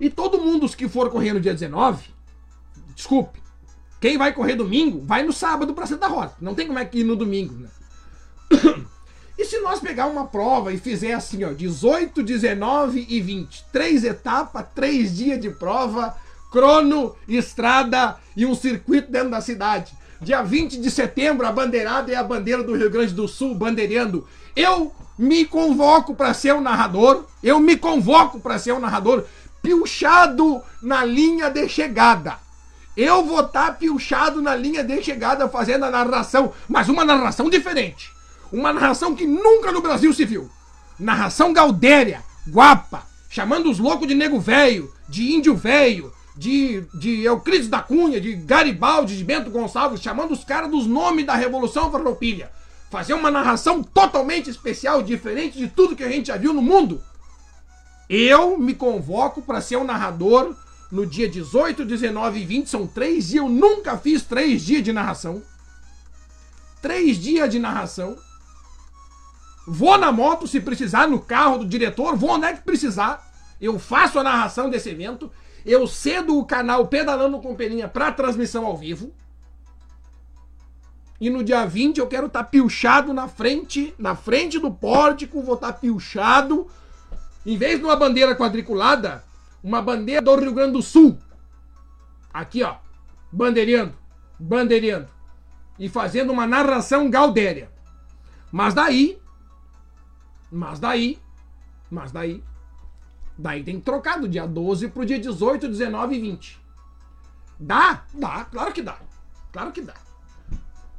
E todo mundo que for correr no dia 19, desculpe, quem vai correr domingo, vai no sábado para Santa Rosa. Não tem como é que ir no domingo, né? E se nós pegar uma prova e fizer assim, ó, 18, 19 e 20, três etapas, três dias de prova, crono, estrada e um circuito dentro da cidade. Dia 20 de setembro, a bandeirada é a bandeira do Rio Grande do Sul bandeirando. Eu me convoco para ser o narrador. Eu me convoco para ser o narrador pilchado na linha de chegada. Eu vou estar tá na linha de chegada fazendo a narração, mas uma narração diferente. Uma narração que nunca no Brasil se viu. Narração gaudéria, guapa, chamando os loucos de nego velho, de índio velho, de, de Euclides da Cunha, de Garibaldi, de Bento Gonçalves, chamando os caras dos nomes da Revolução Farroupilha fazer uma narração totalmente especial, diferente de tudo que a gente já viu no mundo. Eu me convoco para ser o um narrador no dia 18, 19 e 20. São três dias. Eu nunca fiz três dias de narração. Três dias de narração. Vou na moto se precisar, no carro do diretor, vou onde é que precisar. Eu faço a narração desse evento. Eu cedo o canal Pedalando com Peninha para transmissão ao vivo. E no dia 20 eu quero estar tá pilchado na frente, na frente do pórtico, vou estar tá pilchado. Em vez de uma bandeira quadriculada, uma bandeira do Rio Grande do Sul. Aqui, ó. Bandeireando, bandeireando. E fazendo uma narração gaudéria. Mas daí, mas daí, mas daí, daí tem que trocar do dia 12 pro dia 18, 19 e 20. Dá? Dá, claro que dá. Claro que dá.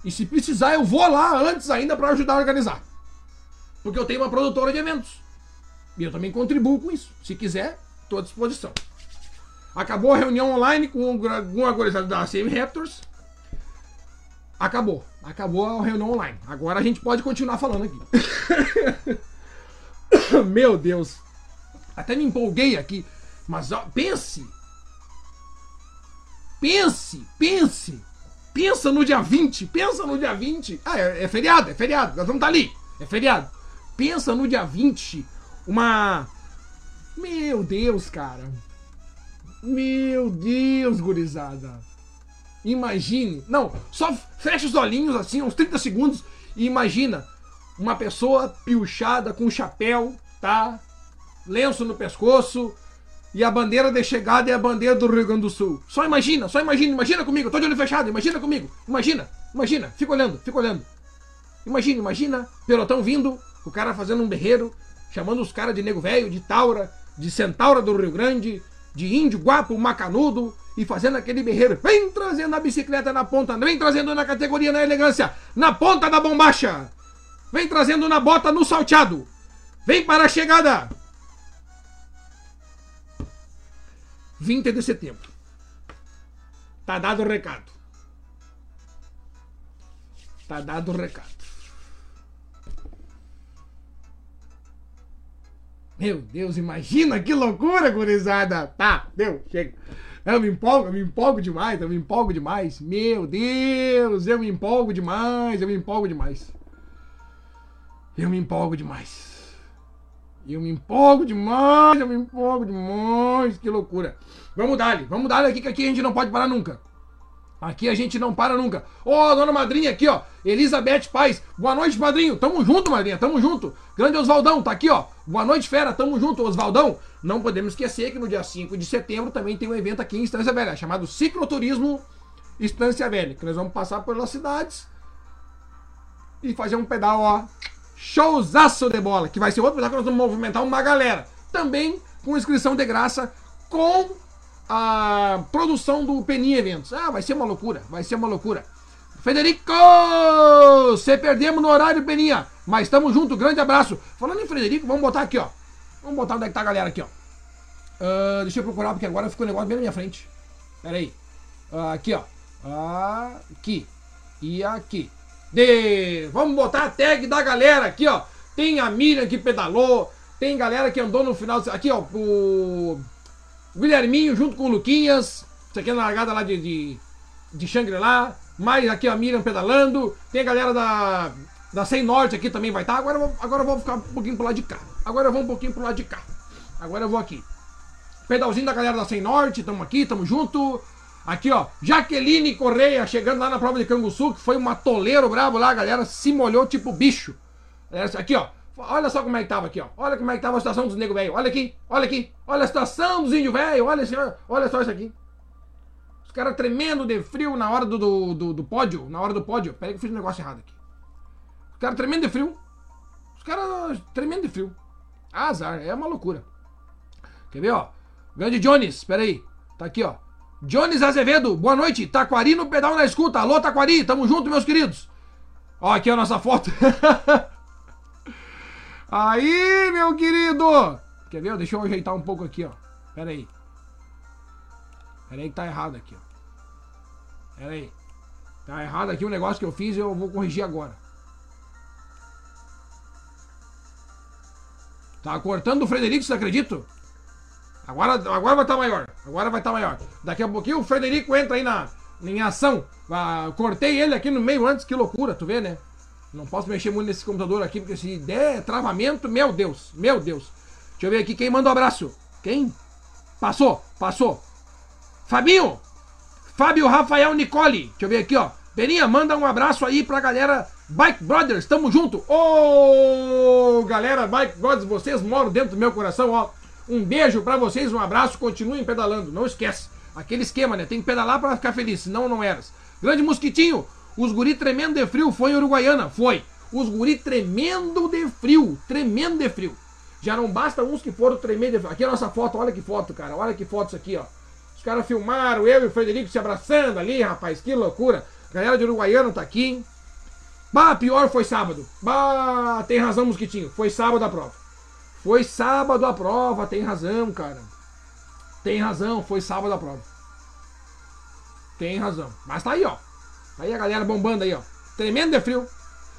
E se precisar, eu vou lá antes ainda para ajudar a organizar. Porque eu tenho uma produtora de eventos. E eu também contribuo com isso. Se quiser, estou à disposição. Acabou a reunião online com alguma gurizada da CM Raptors. Acabou. Acabou a reunião online. Agora a gente pode continuar falando aqui. Meu Deus. Até me empolguei aqui. Mas ó, pense. Pense, pense Pensa no dia 20, pensa no dia 20. Ah, é, é feriado, é feriado, nós vamos estar tá ali, é feriado. Pensa no dia 20, uma. Meu Deus, cara. Meu Deus, gurizada. Imagine. Não, só fecha os olhinhos assim, uns 30 segundos, e imagina uma pessoa piochada com chapéu, tá? Lenço no pescoço, e a bandeira de chegada é a bandeira do Rio Grande do Sul. Só imagina, só imagina, imagina comigo. Tô de olho fechado, imagina comigo. Imagina, imagina. Fica olhando, fica olhando. Imagina, imagina. Pelotão vindo, o cara fazendo um berreiro, chamando os caras de nego velho, de taura, de centaura do Rio Grande, de índio, guapo, macanudo, e fazendo aquele berreiro. Vem trazendo a bicicleta na ponta, vem trazendo na categoria, na elegância, na ponta da bombacha. Vem trazendo na bota, no salteado. Vem para a chegada. 20 de setembro. Tá dado o recado. Tá dado o recado. Meu Deus, imagina que loucura, gurizada! Tá, deu, chega. Eu me empolgo, eu me empolgo demais, eu me empolgo demais. Meu Deus, eu me empolgo demais, eu me empolgo demais. Eu me empolgo demais. E eu me empolgo demais, eu me empolgo demais, que loucura. Vamos dar vamos dar aqui, que aqui a gente não pode parar nunca. Aqui a gente não para nunca. Ô, oh, dona madrinha aqui, ó. Elizabeth Paz. Boa noite, padrinho. Tamo junto, madrinha. Tamo junto. Grande Osvaldão, tá aqui, ó. Boa noite, fera. Tamo junto, Osvaldão. Não podemos esquecer que no dia 5 de setembro também tem um evento aqui em Estância Velha, chamado Cicloturismo Estância Velha. Que nós vamos passar pelas cidades e fazer um pedal, ó showzaço de bola, que vai ser outro que nós vamos movimentar uma galera. Também com inscrição de graça, com a produção do Peninha Eventos. Ah, vai ser uma loucura, vai ser uma loucura. Federico! Você perdemos no horário, Peninha, mas estamos junto, grande abraço. Falando em Frederico, vamos botar aqui, ó. Vamos botar onde é que tá a galera aqui, ó. Uh, deixa eu procurar, porque agora ficou um negócio bem na minha frente. Pera aí. Uh, aqui, ó. Aqui. E aqui de. Vamos botar a tag da galera aqui, ó. Tem a Miriam que pedalou, tem galera que andou no final. Aqui, ó, o Guilherminho junto com o Luquinhas. Isso aqui é na largada lá de, de, de Shangri-La. Mais aqui a Miriam pedalando. Tem a galera da, da Sem Norte aqui também vai estar. Tá. Agora, agora eu vou ficar um pouquinho pro lado de cá. Agora eu vou um pouquinho pro lado de cá. Agora eu vou aqui. Pedalzinho da galera da Sem Norte, tamo aqui, tamo junto. Aqui, ó, Jaqueline Correia chegando lá na prova de Canguçu, que foi um atoleiro brabo lá, a galera se molhou tipo bicho. Aqui, ó, olha só como é que tava aqui, ó. Olha como é que tava a situação dos nego velho. Olha aqui, olha aqui, olha a situação dos índios velho, olha, olha só isso aqui. Os caras tremendo de frio na hora do, do, do, do, pódio, na hora do pódio. Peraí que eu fiz um negócio errado aqui. Os caras tremendo de frio. Os caras tremendo de frio. Azar, é uma loucura. Quer ver, ó? Grande Jones, peraí. Tá aqui, ó. Jones Azevedo, boa noite. Taquari no pedal na escuta. Alô, Taquari, tamo junto, meus queridos. Ó, aqui a nossa foto. aí, meu querido. Quer ver? Deixa eu ajeitar um pouco aqui, ó. Pera aí. Pera aí que tá errado aqui, ó. Pera aí. Tá errado aqui o um negócio que eu fiz e eu vou corrigir agora. Tá cortando o Frederico, você acredita? Agora, agora vai estar tá maior. Agora vai estar tá maior. Daqui a pouquinho o Frederico entra aí na, em ação. Ah, cortei ele aqui no meio antes, que loucura, tu vê, né? Não posso mexer muito nesse computador aqui, porque se der travamento, meu Deus, meu Deus. Deixa eu ver aqui quem manda um abraço. Quem? Passou, passou. Fabinho! Fábio Rafael Nicole. Deixa eu ver aqui, ó. Peninha, manda um abraço aí pra galera Bike Brothers, tamo junto. Ô, galera Bike Brothers, vocês moram dentro do meu coração, ó. Um beijo pra vocês, um abraço, continuem pedalando, não esquece. Aquele esquema, né? Tem que pedalar pra ficar feliz, senão não eras. Grande Mosquitinho, os guri tremendo de frio foi em Uruguaiana, foi. Os guri tremendo de frio, tremendo de frio. Já não basta uns que foram tremendo de frio. Aqui é a nossa foto, olha que foto, cara, olha que foto isso aqui, ó. Os caras filmaram eu e o Frederico se abraçando ali, rapaz, que loucura. A galera de Uruguaiana tá aqui, hein? Bah, pior foi sábado. Bah, tem razão, Mosquitinho. Foi sábado a prova. Foi sábado a prova, tem razão, cara. Tem razão, foi sábado a prova. Tem razão. Mas tá aí, ó. Tá aí a galera bombando aí, ó. Tremendo de frio.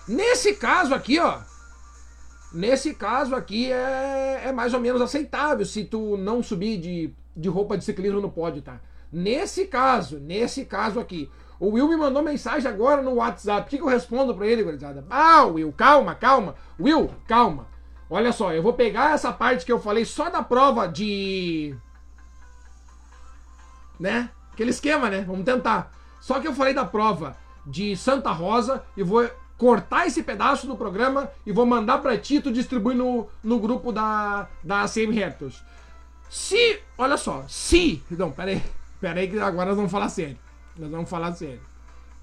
Nesse caso aqui, ó. Nesse caso aqui é, é mais ou menos aceitável se tu não subir de, de roupa de ciclismo no pódio, tá? Nesse caso, nesse caso aqui. O Will me mandou mensagem agora no WhatsApp. O que, que eu respondo pra ele, gurizada? Ah, Will, calma, calma. Will, calma. Olha só, eu vou pegar essa parte que eu falei só da prova de. Né? Aquele esquema, né? Vamos tentar. Só que eu falei da prova de Santa Rosa e vou cortar esse pedaço do programa e vou mandar pra ti tu distribuir no, no grupo da, da ACM Raptors. Se, olha só, se. Não, peraí, peraí que agora nós vamos falar sério. Nós vamos falar sério.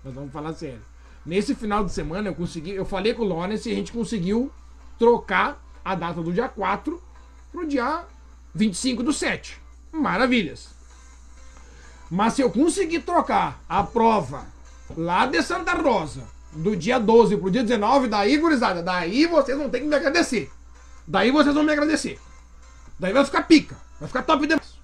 Nós vamos falar sério. Nesse final de semana eu consegui, eu falei com o Lawrence e a gente conseguiu trocar a data do dia 4 pro dia 25 do 7. Maravilhas. Mas se eu conseguir trocar a prova lá de Santa Rosa do dia 12 pro dia 19, daí, gurizada, daí vocês vão ter que me agradecer. Daí vocês vão me agradecer. Daí vai ficar pica. Vai ficar top demais.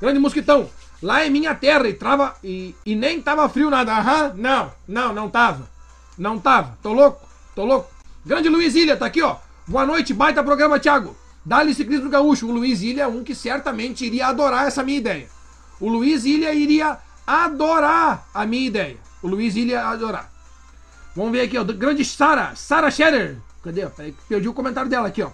Grande mosquitão. Lá em minha terra e, trava, e, e nem tava frio nada. Aham, não, não, não tava. Não tava. Tô louco, tô louco. Grande Luiz Ilha, tá aqui, ó. Boa noite, baita programa, Thiago. Dali Ciclismo Gaúcho. O Luiz Ilha é um que certamente iria adorar essa minha ideia. O Luiz Ilha iria adorar a minha ideia. O Luiz Ilha adorar. Vamos ver aqui, ó. Grande Sara, Sara Scherer. Cadê? Perdi o comentário dela aqui, ó.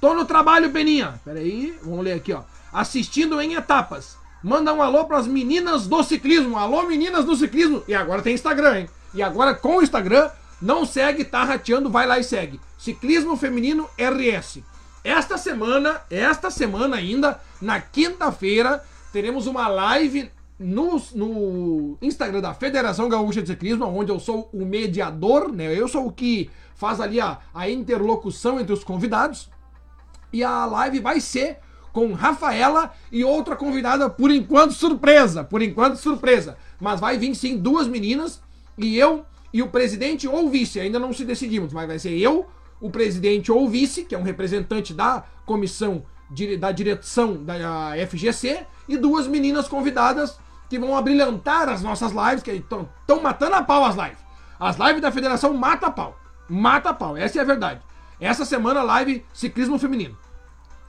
Tô no trabalho, Peninha. Peraí, vamos ler aqui, ó. Assistindo em etapas. Manda um alô pras meninas do ciclismo. Alô, meninas do ciclismo. E agora tem Instagram, hein? E agora com o Instagram, não segue, tá rateando, vai lá e segue. Ciclismo Feminino RS. Esta semana, esta semana ainda, na quinta-feira, teremos uma live no, no, Instagram da Federação Gaúcha de Ciclismo, onde eu sou o mediador, né? Eu sou o que faz ali a, a interlocução entre os convidados. E a live vai ser com Rafaela e outra convidada, por enquanto surpresa, por enquanto surpresa. Mas vai vir sim duas meninas e eu e o presidente ou vice, ainda não se decidimos, mas vai ser eu, o presidente ou vice, que é um representante da comissão da direção da FGC, e duas meninas convidadas que vão abrilhantar as nossas lives, que estão matando a pau as lives. As lives da federação mata a pau. Mata a pau, essa é a verdade. Essa semana live ciclismo feminino.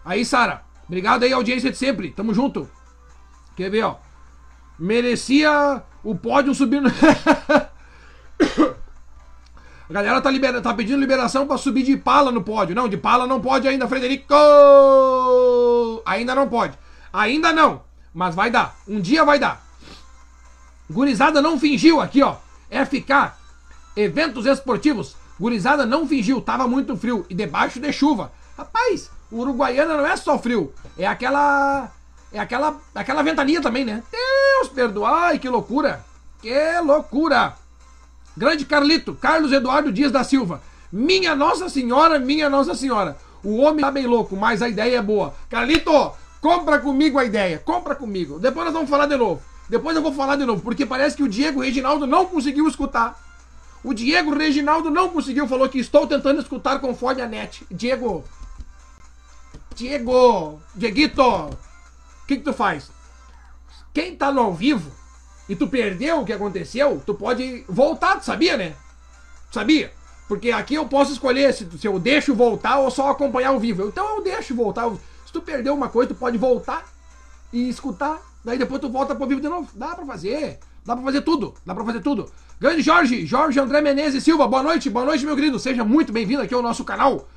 Aí, Sara, obrigado aí, audiência de sempre. Tamo junto. Quer ver, ó? Merecia o pódio subir no... A galera tá, libera... tá pedindo liberação para subir de pala no pódio. Não, de pala não pode ainda, Frederico! Ainda não pode. Ainda não. Mas vai dar. Um dia vai dar. Gurizada não fingiu aqui, ó. FK. Eventos esportivos. Gurizada não fingiu. Tava muito frio. E debaixo de chuva. Rapaz, Uruguaiana não é só frio. É aquela. É aquela. Aquela ventania também, né? Deus perdoai, que loucura. Que loucura. Grande Carlito, Carlos Eduardo Dias da Silva. Minha Nossa Senhora, minha Nossa Senhora. O homem tá bem louco, mas a ideia é boa. Carlito, compra comigo a ideia. Compra comigo. Depois nós vamos falar de novo. Depois eu vou falar de novo, porque parece que o Diego Reginaldo não conseguiu escutar. O Diego Reginaldo não conseguiu, falou que estou tentando escutar conforme a net. Diego. Diego. Dieguito. O que, que tu faz? Quem tá no ao vivo e tu perdeu o que aconteceu, tu pode voltar, tu sabia, né? Sabia? Porque aqui eu posso escolher se, se eu deixo voltar ou só acompanhar ao vivo. Então eu deixo voltar. Se tu perdeu uma coisa, tu pode voltar e escutar. Daí depois tu volta pro vivo de novo. Dá pra fazer. Dá pra fazer tudo. Dá pra fazer tudo. Grande Jorge, Jorge André Menezes Silva, boa noite, boa noite, meu querido. Seja muito bem-vindo aqui ao nosso canal.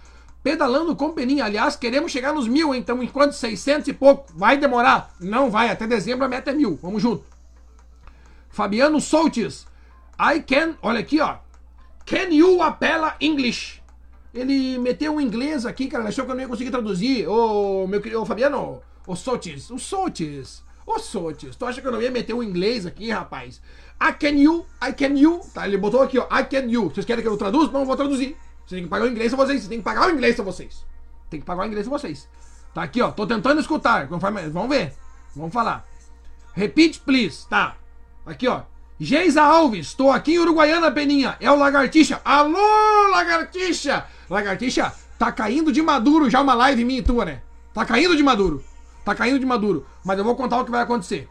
Pedalando com Peninha. Aliás, queremos chegar nos mil, então enquanto 600 e pouco. Vai demorar? Não vai, até dezembro a meta é mil. Vamos junto. Fabiano Soltes. I can, olha aqui, ó. Can you apela English? Ele meteu um inglês aqui, cara, achou que eu não ia conseguir traduzir. Ô, meu querido, ô, Fabiano, ô Sotis, o Sotis, ô Sotis, tu acha que eu não ia meter um inglês aqui, rapaz? I can you, I can you, tá? Ele botou aqui, ó, I can you. Vocês querem que eu traduza? Não, eu vou traduzir. Vocês têm que pagar o inglês a vocês, vocês têm que pagar o inglês a vocês. Tem que pagar o inglês a vocês. Tá aqui, ó, tô tentando escutar, vamos ver, vamos falar. Repeat, please, tá? Aqui, ó. Geisa Alves, estou aqui em Uruguaiana, Peninha. É o Lagartixa. Alô, Lagartixa! Lagartixa, tá caindo de maduro já uma live minha e tua, né? Tá caindo de maduro. Tá caindo de maduro. Mas eu vou contar o que vai acontecer.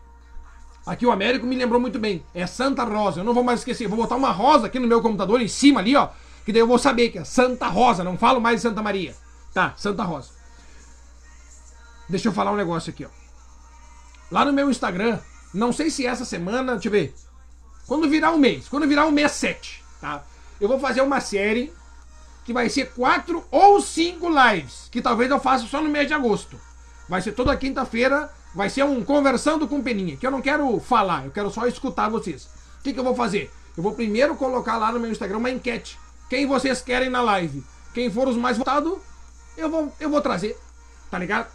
Aqui o Américo me lembrou muito bem. É Santa Rosa. Eu não vou mais esquecer. Vou botar uma rosa aqui no meu computador, em cima ali, ó. Que daí eu vou saber que é Santa Rosa. Não falo mais de Santa Maria. Tá, Santa Rosa. Deixa eu falar um negócio aqui, ó. Lá no meu Instagram, não sei se essa semana, deixa eu ver. Quando virar um mês, quando virar um mês 7, tá? Eu vou fazer uma série que vai ser quatro ou cinco lives, que talvez eu faça só no mês de agosto. Vai ser toda quinta-feira, vai ser um conversando com Peninha, que eu não quero falar, eu quero só escutar vocês. O que, que eu vou fazer? Eu vou primeiro colocar lá no meu Instagram uma enquete. Quem vocês querem na live? Quem for os mais votados, eu vou, eu vou trazer. Tá ligado?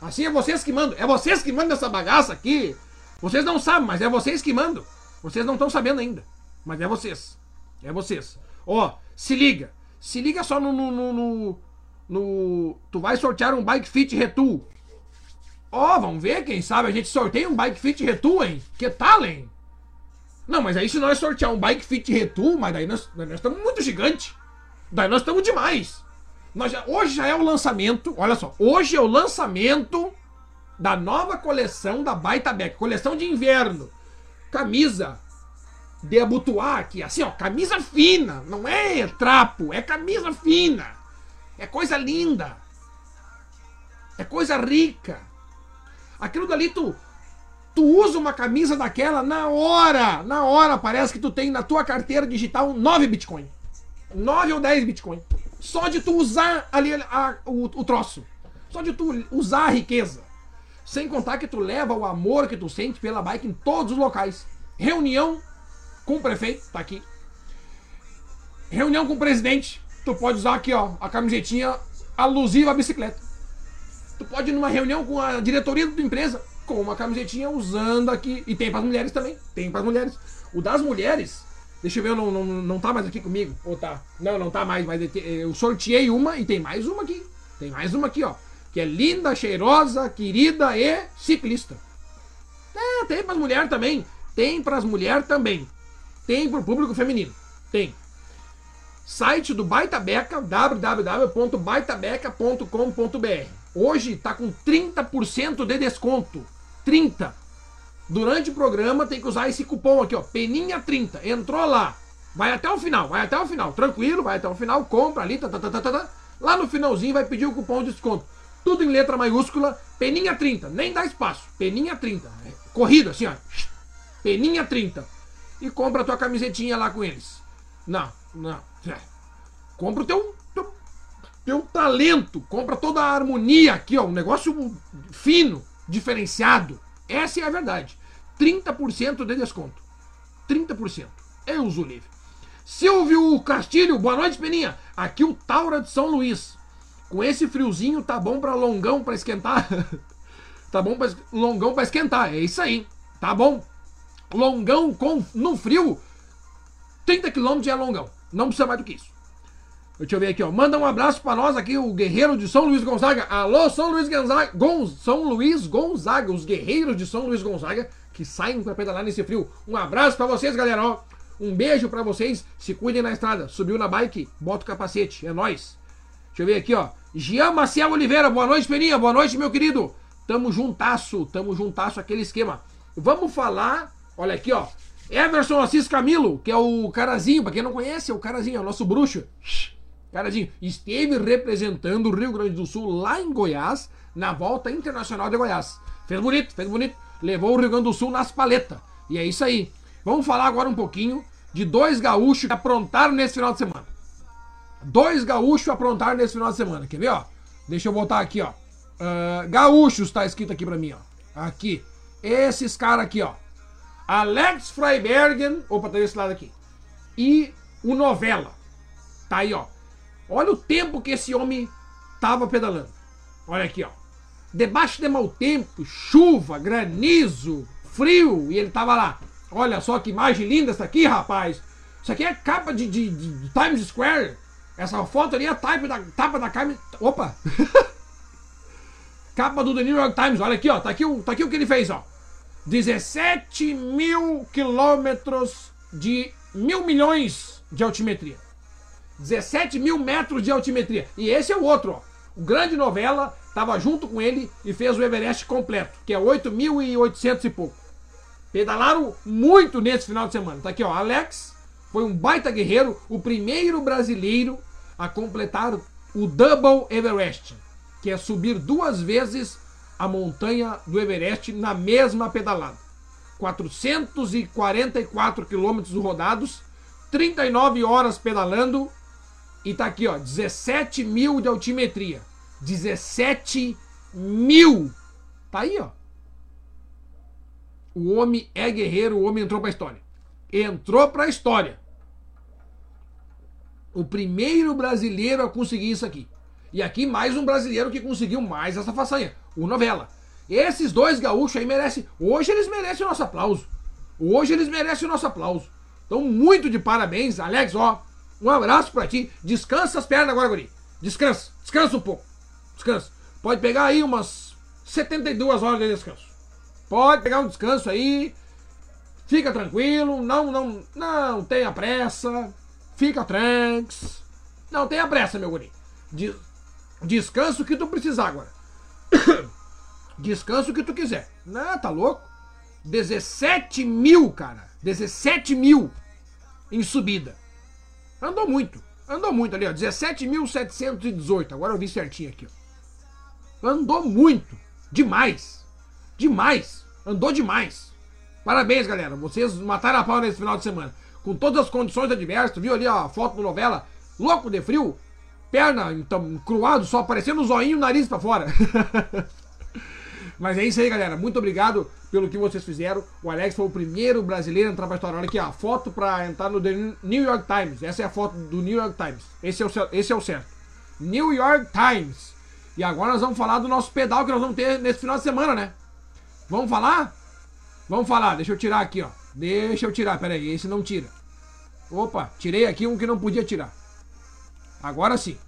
Assim é vocês que mandam. É vocês que mandam essa bagaça aqui. Vocês não sabem, mas é vocês que mandam. Vocês não estão sabendo ainda. Mas é vocês. É vocês. Ó, se liga. Se liga só no, no, no, no, no Tu vai sortear um Bike Fit Retool. Ó, vamos ver, quem sabe a gente sorteia um Bike Fit Retool, hein? Que tal, hein? Não, mas aí se nós sortear um Bike Fit Retool, mas daí nós, nós estamos muito gigante. Daí nós estamos demais. Nós já, hoje já é o lançamento, olha só, hoje é o lançamento da nova coleção da Baita Beck, coleção de inverno camisa de abotoar aqui, assim, ó, camisa fina, não é trapo, é camisa fina. É coisa linda. É coisa rica. Aquilo dali tu tu usa uma camisa daquela na hora, na hora parece que tu tem na tua carteira digital 9 Bitcoin. 9 ou 10 Bitcoin. Só de tu usar ali a, o, o troço. Só de tu usar a riqueza. Sem contar que tu leva o amor que tu sente pela bike em todos os locais. Reunião com o prefeito, tá aqui. Reunião com o presidente, tu pode usar aqui, ó, a camisetinha alusiva à bicicleta. Tu pode ir numa reunião com a diretoria da empresa com uma camisetinha usando aqui. E tem para as mulheres também. Tem para as mulheres. O das mulheres, deixa eu ver, não, não, não tá mais aqui comigo. Ou tá? Não, não tá mais, mas eu sorteei uma e tem mais uma aqui. Tem mais uma aqui, ó que é linda, cheirosa, querida e ciclista. É, tem para as mulheres também. Tem para as mulheres também. Tem para o público feminino. Tem. Site do Baita Beca, www.baitabeca.com.br. Hoje está com 30% de desconto. 30. Durante o programa tem que usar esse cupom aqui, ó, peninha 30. Entrou lá. Vai até o final, vai até o final. Tranquilo, vai até o final, compra ali, tá, tá, tá, tá, tá. Lá no finalzinho vai pedir o cupom de desconto tudo em letra maiúscula, peninha 30, nem dá espaço, peninha 30. É, corrido assim, ó. Peninha 30. E compra a tua camisetinha lá com eles. Não, não. É. Compra o teu, teu, teu talento, compra toda a harmonia aqui, ó, um negócio fino, diferenciado. Essa é a verdade. 30% de desconto. 30%. É uso livre. Silvio Castilho, boa noite, Peninha. Aqui o Taura de São Luís. Com esse friozinho tá bom para longão para esquentar. tá bom para longão para esquentar. É isso aí. Tá bom? Longão com no frio 30 km é longão. Não precisa mais do que isso. Deixa eu ver aqui, ó. Manda um abraço para nós aqui, o guerreiro de São Luís Gonzaga. Alô, São Luís Gonzaga. Gon... São Luís Gonzaga, os guerreiros de São Luís Gonzaga que saem para pedalar nesse frio. Um abraço para vocês, galera, ó. Um beijo para vocês. Se cuidem na estrada. Subiu na bike, bota o capacete. É nós. Deixa eu ver aqui, ó. Jean Maciel Oliveira, boa noite, Peninha. Boa noite, meu querido. Tamo juntasso, tamo juntasso aquele esquema. Vamos falar, olha aqui, ó. Everson Assis Camilo, que é o carazinho, pra quem não conhece, é o carazinho, é o nosso bruxo. Carazinho, esteve representando o Rio Grande do Sul lá em Goiás, na volta internacional de Goiás. Fez bonito, fez bonito. Levou o Rio Grande do Sul nas paletas. E é isso aí. Vamos falar agora um pouquinho de dois gaúchos que aprontaram nesse final de semana. Dois gaúchos aprontaram nesse final de semana. Quer ver, ó? Deixa eu botar aqui, ó. Uh, gaúchos tá escrito aqui pra mim, ó. Aqui. Esses caras aqui, ó. Alex Freibergen, opa, tá desse lado aqui. E o Novela. Tá aí, ó. Olha o tempo que esse homem tava pedalando. Olha aqui, ó. Debaixo de mau tempo, chuva, granizo, frio, e ele tava lá. Olha só que imagem linda essa aqui, rapaz. Isso aqui é capa de, de, de Times Square. Essa foto ali é a tapa da, tapa da Times. Opa! capa do The New York Times. Olha aqui, ó. Tá aqui, tá aqui o que ele fez, ó. 17 mil quilômetros de mil milhões de altimetria. 17 mil metros de altimetria. E esse é o outro, ó. O grande novela estava junto com ele e fez o Everest completo, que é 8.800 e pouco. Pedalaram muito nesse final de semana. Tá aqui, ó. Alex foi um baita guerreiro, o primeiro brasileiro a completar o Double Everest, que é subir duas vezes a montanha do Everest na mesma pedalada. 444 quilômetros rodados, 39 horas pedalando e tá aqui, ó, 17 mil de altimetria. 17 mil! Tá aí, ó. O homem é guerreiro, o homem entrou pra história. Entrou pra história. O primeiro brasileiro a conseguir isso aqui. E aqui mais um brasileiro que conseguiu mais essa façanha. O Novela. Esses dois gaúchos aí merecem. Hoje eles merecem o nosso aplauso. Hoje eles merecem o nosso aplauso. Então, muito de parabéns, Alex, ó. Um abraço pra ti. Descansa as pernas agora, Guri. Descansa. Descansa um pouco. Descansa. Pode pegar aí umas 72 horas de descanso. Pode pegar um descanso aí. Fica tranquilo. Não, não, não tenha pressa. Fica tranks. Não tenha pressa, meu guri. Descansa o que tu precisar agora. Descansa o que tu quiser. Não, tá louco? 17 mil, cara. 17 mil em subida. Andou muito. Andou muito ali, ó. 17.718. Agora eu vi certinho aqui, ó. Andou muito. Demais. Demais. Andou demais. Parabéns, galera. Vocês mataram a pau nesse final de semana. Com todas as condições adversas. Viu ali a foto do novela? Louco de frio. Perna então, cruado, só aparecendo o zoinho o nariz pra fora. Mas é isso aí, galera. Muito obrigado pelo que vocês fizeram. O Alex foi o primeiro brasileiro a entrar pra história. Olha aqui, a foto pra entrar no The New York Times. Essa é a foto do New York Times. Esse é o, esse é o certo. New York Times. E agora nós vamos falar do nosso pedal que nós vamos ter nesse final de semana, né? Vamos falar? Vamos falar. Deixa eu tirar aqui, ó. Deixa eu tirar, peraí. Esse não tira. Opa, tirei aqui um que não podia tirar. Agora sim.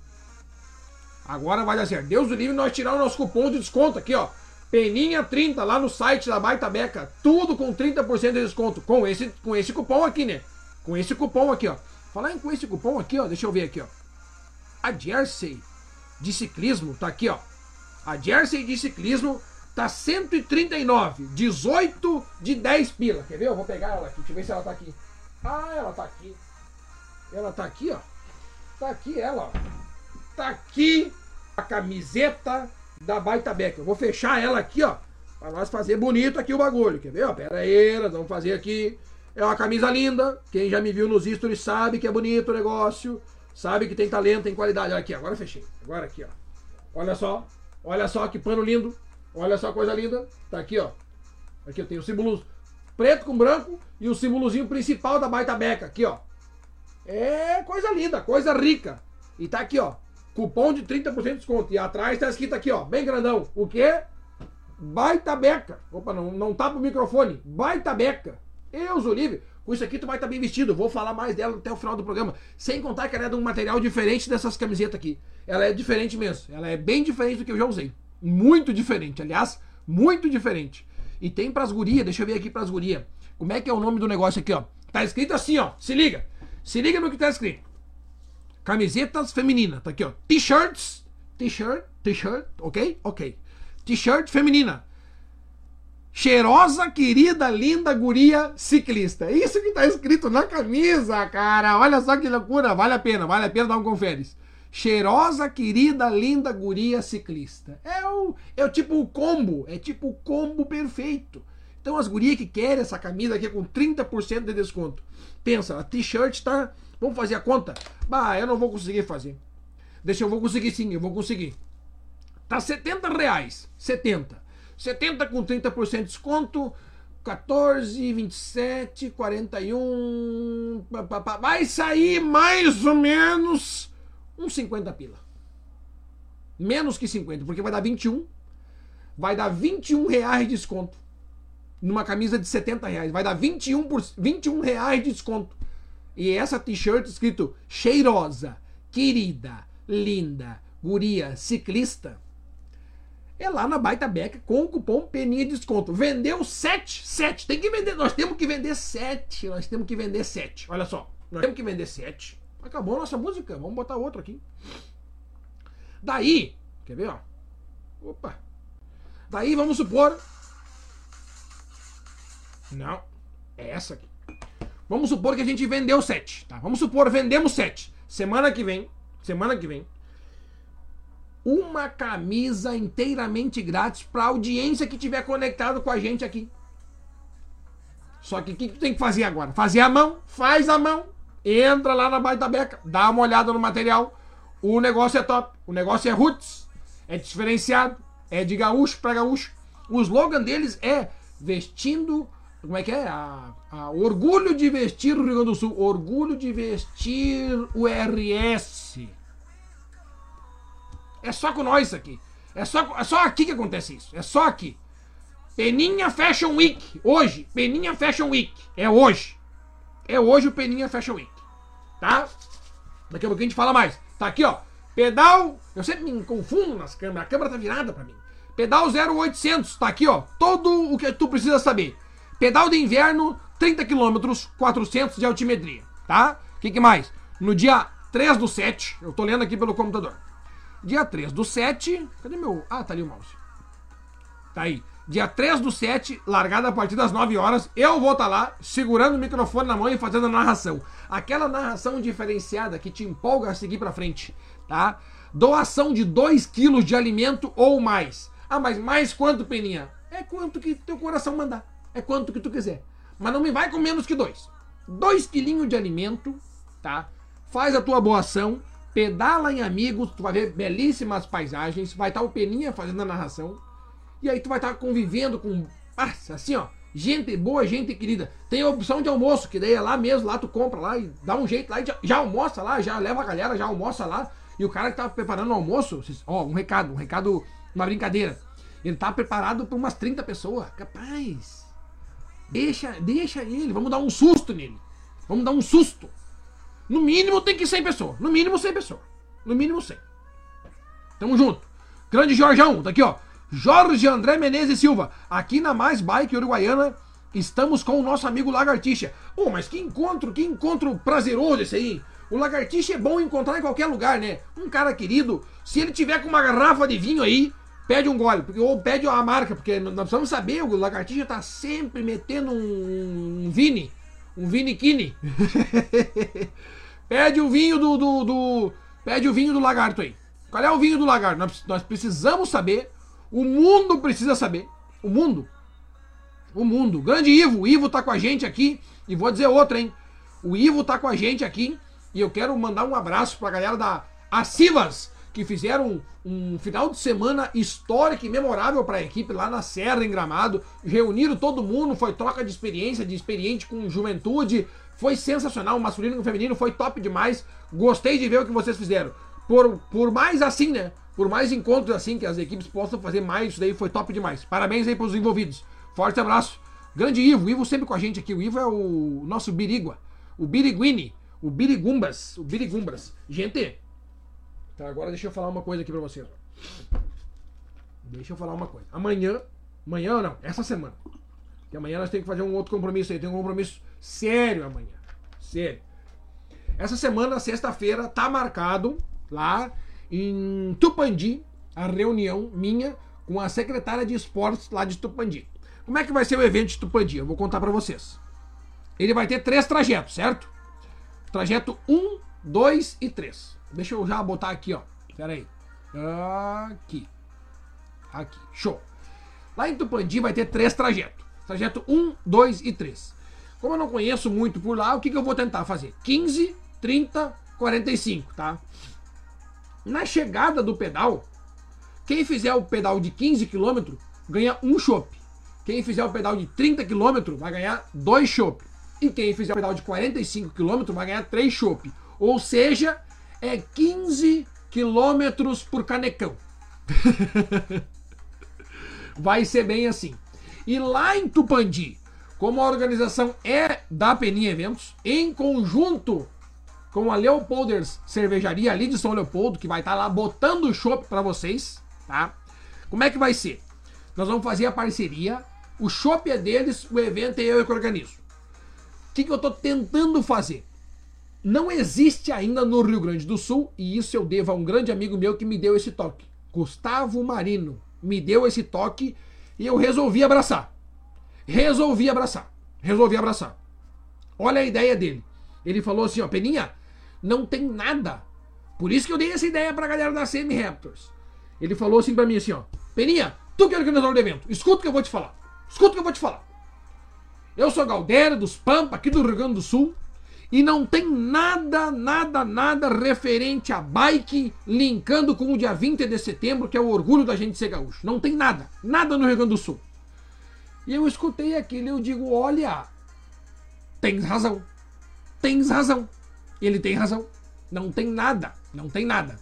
Agora vai dar certo. Deus do livre, nós tiramos o nosso cupom de desconto aqui, ó. Peninha 30 lá no site da Baita Beca. Tudo com 30% de desconto. Com esse, com esse cupom aqui, né? Com esse cupom aqui, ó. Falar em com esse cupom aqui, ó. Deixa eu ver aqui, ó. A Jersey de ciclismo tá aqui, ó. A Jersey de ciclismo tá 139. 18 de 10 pila. Quer ver? Eu vou pegar ela aqui. Deixa eu ver se ela tá aqui. Ah, ela tá aqui. Ela tá aqui, ó. Tá aqui ela, ó. Tá aqui a camiseta da Baita Beca. Eu vou fechar ela aqui, ó. Pra nós fazer bonito aqui o bagulho. Quer ver? Ó, pera aí, nós vamos fazer aqui. É uma camisa linda. Quem já me viu nos stories sabe que é bonito o negócio. Sabe que tem talento, tem qualidade. Olha aqui, agora fechei. Agora aqui, ó. Olha só. Olha só que pano lindo. Olha só coisa linda. Tá aqui, ó. Aqui eu tenho o símbolo preto com branco e o símbolozinho principal da Baita Beca. Aqui, ó. É coisa linda, coisa rica. E tá aqui, ó. Cupom de 30% de desconto. E atrás está escrito aqui, ó, bem grandão. O quê? Baita beca. Opa, não, não tapa o microfone. Baita beca. Deus o livre. Com isso aqui tu vai estar tá bem vestido. Vou falar mais dela até o final do programa. Sem contar que ela é de um material diferente dessas camisetas aqui. Ela é diferente mesmo. Ela é bem diferente do que eu já usei. Muito diferente. Aliás, muito diferente. E tem pras gurias. Deixa eu ver aqui pras gurias. Como é que é o nome do negócio aqui, ó? Tá escrito assim, ó. Se liga. Se liga no que tá escrito. Camisetas feminina. Tá aqui, ó. T-shirts. T-shirt. T-shirt. Ok? Ok. T-shirt feminina. Cheirosa, querida, linda guria ciclista. É isso que tá escrito na camisa, cara. Olha só que loucura. Vale a pena, vale a pena dar um conferes. Cheirosa, querida, linda guria ciclista. É o, é o tipo o combo. É tipo o combo perfeito. Então as gurias que querem essa camisa aqui com 30% de desconto. Pensa, a t-shirt tá Vamos fazer a conta? Bah, eu não vou conseguir fazer. Deixa eu vou conseguir sim, eu vou conseguir. Tá 70 reais. 70. 70 com 30% de desconto. 14, 27, 41. pá, pá, pá. Vai sair mais ou menos uns 50 pila. Menos que 50, porque vai dar 21. Vai dar 21 reais de desconto. Numa camisa de 70 reais. Vai dar 21, por, 21 reais de desconto. E essa t-shirt escrito cheirosa, querida, linda, guria, ciclista. É lá na Baita Beca com o cupom Peninha de desconto. Vendeu 7, 7. Tem que vender. Nós temos que vender 7. Nós temos que vender 7. Olha só. Nós temos que vender 7. Acabou a nossa música. Vamos botar outro aqui. Daí, quer ver, ó? Opa. Daí vamos supor. Não. É essa aqui. Vamos supor que a gente vendeu 7, tá? Vamos supor, vendemos 7. Semana que vem, semana que vem, uma camisa inteiramente grátis para audiência que tiver conectado com a gente aqui. Só que o que tu tem que fazer agora? Fazer a mão, faz a mão, entra lá na Baita Beca, dá uma olhada no material. O negócio é top, o negócio é roots, é diferenciado, é de gaúcho para gaúcho. O slogan deles é vestindo como é que é? A, a, orgulho de vestir o Rio Grande do Sul. Orgulho de vestir o RS. É só com nós aqui. É só, é só aqui que acontece isso. É só aqui. Peninha Fashion Week. Hoje. Peninha Fashion Week. É hoje. É hoje o Peninha Fashion Week. Tá? Daqui a pouco a gente fala mais. Tá aqui, ó. Pedal. Eu sempre me confundo nas câmeras. A câmera tá virada pra mim. Pedal 0800. Tá aqui, ó. Todo o que tu precisa saber. Pedal de inverno, 30 km, 400 de altimetria, tá? O que, que, mais? No dia 3 do 7, eu tô lendo aqui pelo computador. Dia 3 do 7, cadê meu... Ah, tá ali o mouse. Tá aí. Dia 3 do 7, largada a partir das 9 horas, eu vou estar tá lá, segurando o microfone na mão e fazendo a narração. Aquela narração diferenciada que te empolga a seguir pra frente, tá? Doação de 2 quilos de alimento ou mais. Ah, mas mais quanto, Peninha? É quanto que teu coração mandar é quanto que tu quiser. Mas não me vai com menos que dois. Dois quilinhos de alimento, tá? Faz a tua boa ação, pedala em amigos, tu vai ver belíssimas paisagens, vai estar o Peninha fazendo a narração, e aí tu vai estar convivendo com, assim ó, gente boa, gente querida. Tem a opção de almoço, que daí é lá mesmo, lá tu compra lá e dá um jeito lá e já, já almoça lá, já leva a galera, já almoça lá. E o cara que tá preparando o almoço, ó, um recado, um recado, uma brincadeira. Ele tá preparado para umas 30 pessoas. Capaz. Deixa, deixa ele, vamos dar um susto nele. Vamos dar um susto. No mínimo tem que 100 pessoas. No mínimo 100 pessoas. No mínimo 100. Tamo junto. Grande Jorjão, tá aqui ó. Jorge André Menezes Silva. Aqui na Mais Bike Uruguaiana estamos com o nosso amigo Lagartixa. Pô, mas que encontro, que encontro prazeroso esse aí. O Lagartixa é bom encontrar em qualquer lugar, né? Um cara querido. Se ele tiver com uma garrafa de vinho aí, pede um gole, ou pede a marca, porque nós precisamos saber, o Lagartixa tá sempre metendo um, um Vini, um Vini Kini. pede o vinho do, do, do, Pede o vinho do lagarto aí. Qual é o vinho do lagarto? Nós, nós precisamos saber, o mundo precisa saber, o mundo. O mundo. Grande Ivo, o Ivo tá com a gente aqui, e vou dizer outra, hein? O Ivo tá com a gente aqui, e eu quero mandar um abraço pra galera da Acivas que fizeram um, um final de semana histórico e memorável para a equipe lá na Serra, em Gramado. Reuniram todo mundo, foi troca de experiência, de experiente com juventude. Foi sensacional, o masculino e o feminino foi top demais. Gostei de ver o que vocês fizeram. Por, por mais assim, né? Por mais encontros assim que as equipes possam fazer mais, isso daí foi top demais. Parabéns aí para os envolvidos. Forte abraço. Grande Ivo, Ivo sempre com a gente aqui. O Ivo é o nosso Birigua, o Biriguini, o Birigumbas, o Birigumbras. Gente, Tá, agora deixa eu falar uma coisa aqui pra vocês. Deixa eu falar uma coisa. Amanhã, amanhã não, essa semana. Que amanhã nós temos que fazer um outro compromisso aí. Tem um compromisso sério amanhã. Sério. Essa semana, sexta-feira, tá marcado lá em Tupandi a reunião minha com a secretária de esportes lá de Tupandi. Como é que vai ser o evento de Tupandi? Eu vou contar para vocês. Ele vai ter três trajetos, certo? Trajeto 1, 2 e 3. Deixa eu já botar aqui, ó. Pera aí. Aqui. Aqui. Show. Lá em Tupandi vai ter três trajetos. Trajeto 1, 2 e 3. Como eu não conheço muito por lá, o que, que eu vou tentar fazer? 15, 30, 45, tá? Na chegada do pedal, quem fizer o pedal de 15 km ganha um chopp. quem fizer o pedal de 30 km vai ganhar dois chopp. E quem fizer o pedal de 45 km vai ganhar três chopp. Ou seja, é 15 km por canecão. vai ser bem assim. E lá em Tupandi, como a organização é da Peninha Eventos, em conjunto com a Leopolders Cervejaria ali de São Leopoldo, que vai estar tá lá botando o chopp para vocês, tá? Como é que vai ser? Nós vamos fazer a parceria, o chopp é deles, o evento é eu que organizo. O que, que eu estou tentando fazer? Não existe ainda no Rio Grande do Sul, e isso eu devo a um grande amigo meu que me deu esse toque. Gustavo Marino me deu esse toque e eu resolvi abraçar. Resolvi abraçar. Resolvi abraçar. Olha a ideia dele. Ele falou assim, ó, Peninha, não tem nada. Por isso que eu dei essa ideia pra galera da CM Raptors. Ele falou assim pra mim assim, ó, Peninha, tu que é organizador do evento, escuta o que eu vou te falar. Escuta o que eu vou te falar. Eu sou Galdério dos Pampa, aqui do Rio Grande do Sul, e não tem nada, nada, nada referente a bike linkando com o dia 20 de setembro, que é o orgulho da gente ser gaúcho. Não tem nada, nada no Rio Grande do Sul. E eu escutei aquilo e eu digo, olha, tens razão. Tens razão. Ele tem razão. Não tem nada, não tem nada.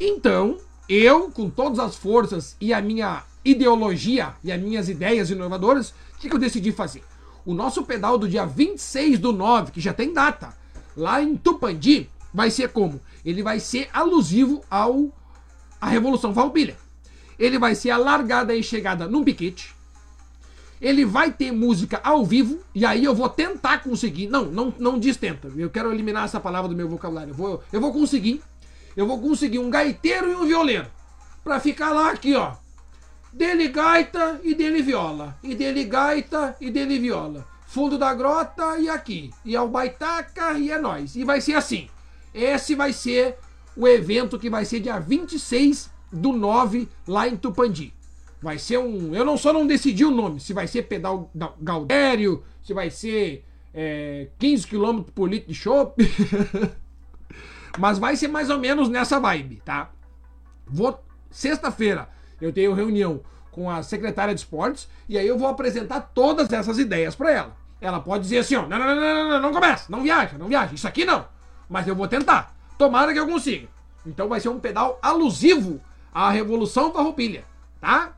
Então, eu, com todas as forças e a minha ideologia e as minhas ideias inovadoras, o que, que eu decidi fazer? O nosso pedal do dia 26 do 9, que já tem data, lá em Tupandi, vai ser como? Ele vai ser alusivo ao a Revolução Farroupilha. Ele vai ser a largada e chegada num piquete. Ele vai ter música ao vivo, e aí eu vou tentar conseguir. Não, não, não diz tenta. Eu quero eliminar essa palavra do meu vocabulário. Eu vou, eu vou conseguir. Eu vou conseguir um gaiteiro e um violeiro. Pra ficar lá aqui, ó dele gaita e dele viola, e dele gaita e dele viola. Fundo da grota e aqui, e ao baitaca e é nós. E vai ser assim. Esse vai ser o evento que vai ser dia 26 do 9 lá em Tupandi. Vai ser um. Eu não só não decidi o nome, se vai ser pedal Galdério, se vai ser é, 15 km por litro de chopp. Mas vai ser mais ou menos nessa vibe, tá? Vou. Sexta-feira eu tenho reunião com a secretária de esportes e aí eu vou apresentar todas essas ideias para ela. Ela pode dizer assim, ó, não, não, não, não, não, não começa, não viaja, não viaja, isso aqui não. Mas eu vou tentar. Tomara que eu consiga. Então vai ser um pedal alusivo à Revolução Farroupilha, tá?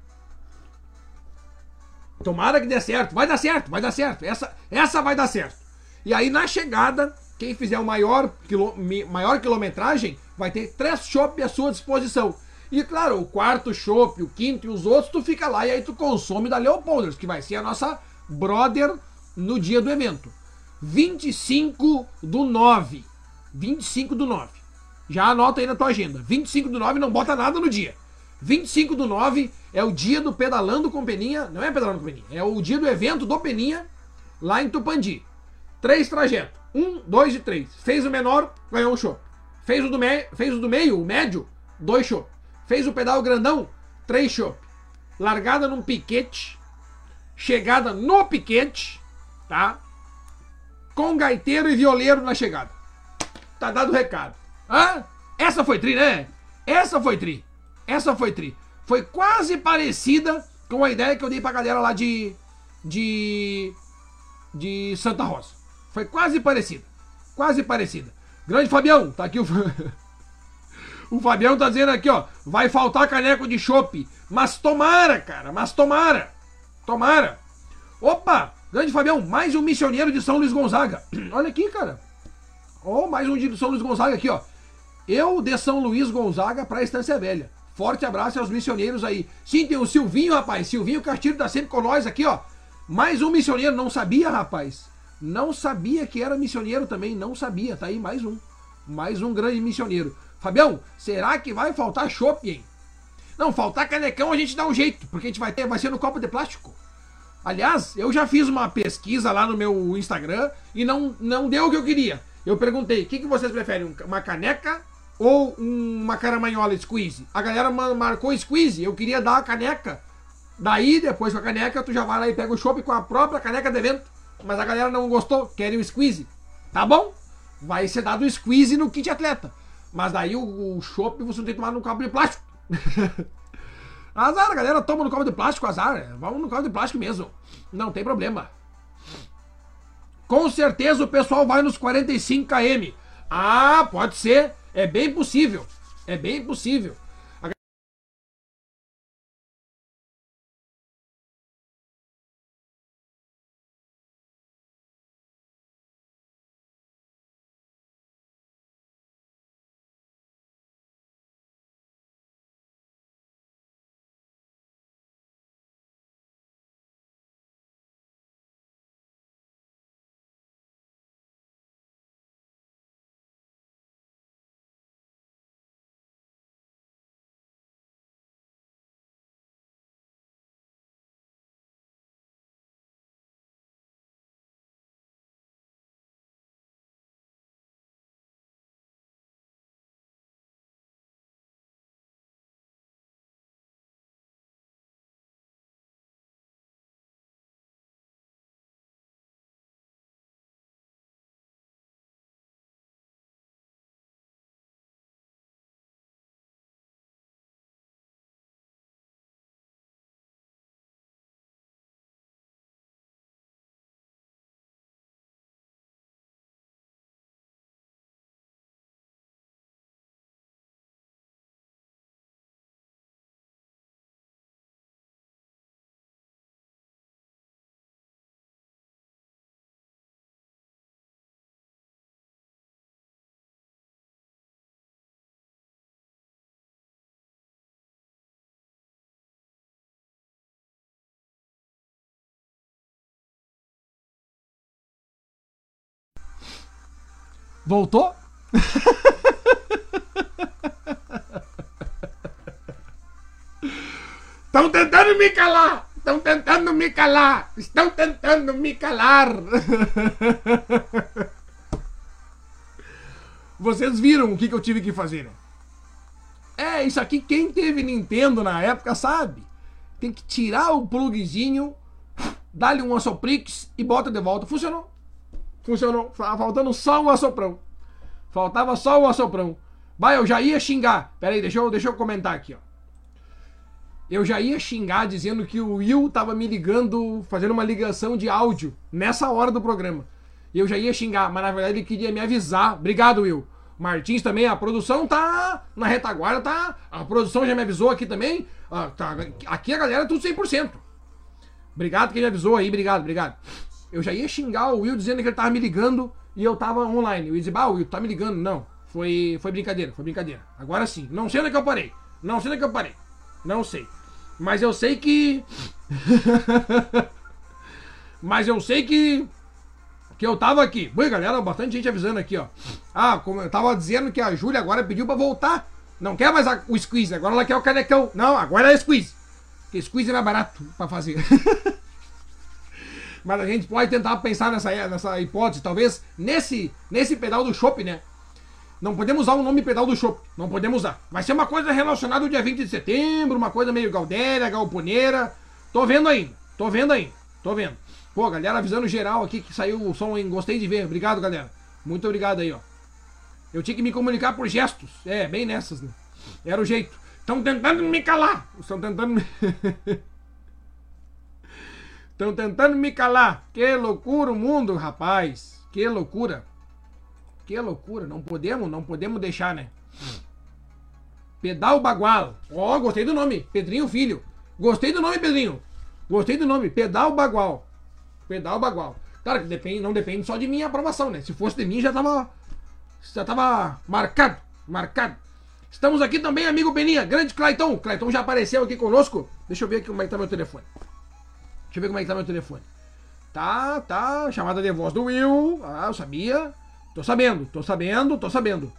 Tomara que dê certo. Vai dar certo, vai dar certo. Essa, essa vai dar certo. E aí na chegada, quem fizer o maior, quilô, maior quilometragem vai ter três shopping à sua disposição. E claro, o quarto chopp, o quinto e os outros, tu fica lá e aí tu consome da Leopolders, que vai ser a nossa brother no dia do evento. 25 do 9. 25 do 9. Já anota aí na tua agenda. 25 do 9 não bota nada no dia. 25 do 9 é o dia do Pedalando com Peninha. Não é Pedalando com Peninha, é o dia do evento do Peninha lá em Tupandi. Três trajetos. Um, dois e três. Fez o menor, ganhou um show. Fez o do, me... Fez o do meio, o médio, dois show. Fez o pedal grandão, três chopp. Largada num piquete, chegada no piquete, tá? Com gaiteiro e violeiro na chegada. Tá dado o recado. Hã? Essa foi tri, né? Essa foi tri. Essa foi tri. Foi quase parecida com a ideia que eu dei pra galera lá de. de. de Santa Rosa. Foi quase parecida. Quase parecida. Grande Fabião, tá aqui o. O Fabião tá dizendo aqui, ó, vai faltar caneco de chopp. Mas tomara, cara, mas tomara. Tomara. Opa, grande Fabião, mais um missioneiro de São Luís Gonzaga. Olha aqui, cara. Ó, oh, mais um de São Luís Gonzaga aqui, ó. Eu de São Luís Gonzaga pra Estância Velha. Forte abraço aos missioneiros aí. Sim, tem o Silvinho, rapaz. Silvinho Castilho tá sempre com nós aqui, ó. Mais um missioneiro. Não sabia, rapaz. Não sabia que era missioneiro também. Não sabia. Tá aí mais um. Mais um grande missioneiro. Fabião, será que vai faltar chopp, hein? Não, faltar canecão a gente dá um jeito, porque a gente vai ter, vai ser no copo de plástico. Aliás, eu já fiz uma pesquisa lá no meu Instagram e não, não deu o que eu queria. Eu perguntei, o que, que vocês preferem, uma caneca ou uma caramanhola squeeze? A galera marcou squeeze, eu queria dar a caneca. Daí, depois com a caneca, tu já vai lá e pega o chopp com a própria caneca de evento. Mas a galera não gostou, querem o squeeze. Tá bom? Vai ser dado o squeeze no kit atleta. Mas daí o, o chopp você não tem que tomar no cabo de plástico. Azar, a galera toma no copo de plástico, azar. Vamos no copo de plástico mesmo. Não tem problema. Com certeza o pessoal vai nos 45 km. Ah, pode ser. É bem possível. É bem possível. Voltou? Estão tentando me calar! Estão tentando me calar! Estão tentando me calar! Vocês viram o que, que eu tive que fazer, né? É, isso aqui quem teve Nintendo na época sabe. Tem que tirar o plugzinho, dar-lhe um assoprix e bota de volta. Funcionou. Funcionou. Faltando só o assoprão. Faltava só o assoprão. Vai, eu já ia xingar. Pera aí, deixa eu, deixa eu comentar aqui, ó. Eu já ia xingar dizendo que o Will tava me ligando, fazendo uma ligação de áudio nessa hora do programa. Eu já ia xingar, mas na verdade ele queria me avisar. Obrigado, Will. Martins também, a produção tá na retaguarda, tá. A produção já me avisou aqui também. Ah, tá, aqui a galera é tudo 100%. Obrigado quem me avisou aí, obrigado, obrigado. Eu já ia xingar o Will dizendo que ele tava me ligando e eu tava online. Eu ia dizer, ah, Will tá me ligando. Não, foi, foi brincadeira, foi brincadeira. Agora sim, não sei onde é que eu parei. Não sei onde é que eu parei. Não sei. Mas eu sei que. Mas eu sei que. Que eu tava aqui. Ui, galera, bastante gente avisando aqui, ó. Ah, como eu tava dizendo que a Júlia agora pediu pra voltar. Não quer mais a, o squeeze, agora ela quer o canecão. Não, agora é squeeze. Porque squeeze é mais barato pra fazer. Mas a gente pode tentar pensar nessa, nessa hipótese, talvez nesse, nesse pedal do chopp, né? Não podemos usar o nome pedal do chopp. Não podemos usar. Vai ser uma coisa relacionada ao dia 20 de setembro, uma coisa meio galdéria, galponeira. Tô vendo ainda. Tô vendo ainda. Tô vendo. Pô, galera avisando geral aqui que saiu o som, hein? Gostei de ver. Obrigado, galera. Muito obrigado aí, ó. Eu tinha que me comunicar por gestos. É, bem nessas, né? Era o jeito. Estão tentando me calar. Estão tentando me. Estão tentando me calar. Que loucura o mundo, rapaz. Que loucura. Que loucura. Não podemos, não podemos deixar, né? Pedal Bagual. Ó, oh, gostei do nome. Pedrinho Filho. Gostei do nome, Pedrinho. Gostei do nome. Pedal Bagual. Pedal Bagual. Claro que depende, não depende só de minha aprovação, né? Se fosse de mim, já tava. Já tava marcado. Marcado. Estamos aqui também, amigo Beninha. Grande Clayton. Clayton já apareceu aqui conosco. Deixa eu ver aqui como é que tá meu telefone. Deixa eu ver como é que tá meu telefone. Tá, tá. Chamada de voz do Will. Ah, eu sabia. Tô sabendo, tô sabendo, tô sabendo.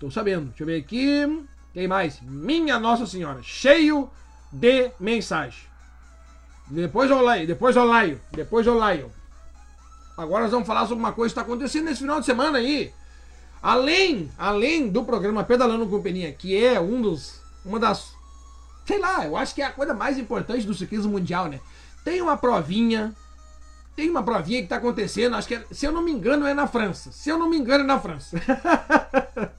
Tô sabendo. Deixa eu ver aqui. Tem mais. Minha Nossa Senhora. Cheio de mensagem. Depois eu leio, depois eu leio, depois eu leio. Agora nós vamos falar sobre uma coisa que está acontecendo nesse final de semana aí. Além, além do programa Pedalando com Peninha, que é um dos, uma das, sei lá, eu acho que é a coisa mais importante do ciclismo mundial, né? Tem uma provinha. Tem uma provinha que está acontecendo, acho que é, se eu não me engano é na França. Se eu não me engano é na França.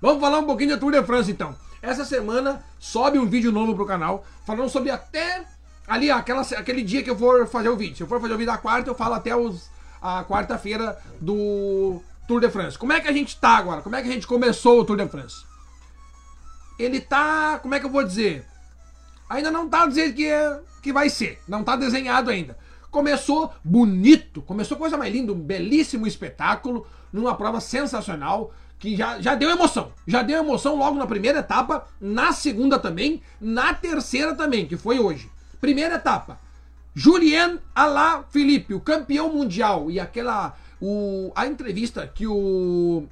Vamos falar um pouquinho da Tour de France então. Essa semana sobe um vídeo novo pro canal, falando sobre até ali, aquela, aquele dia que eu for fazer o vídeo. Se eu for fazer o vídeo da quarta, eu falo até os, a quarta-feira do Tour de France. Como é que a gente tá agora? Como é que a gente começou o Tour de France? Ele tá, como é que eu vou dizer? Ainda não tá dizendo que, é, que vai ser, não tá desenhado ainda. Começou bonito, começou coisa mais linda, um belíssimo espetáculo, numa prova sensacional, que já, já deu emoção. Já deu emoção logo na primeira etapa, na segunda também, na terceira também, que foi hoje. Primeira etapa, Julien Alaphilippe, o campeão mundial, e aquela o, a entrevista que o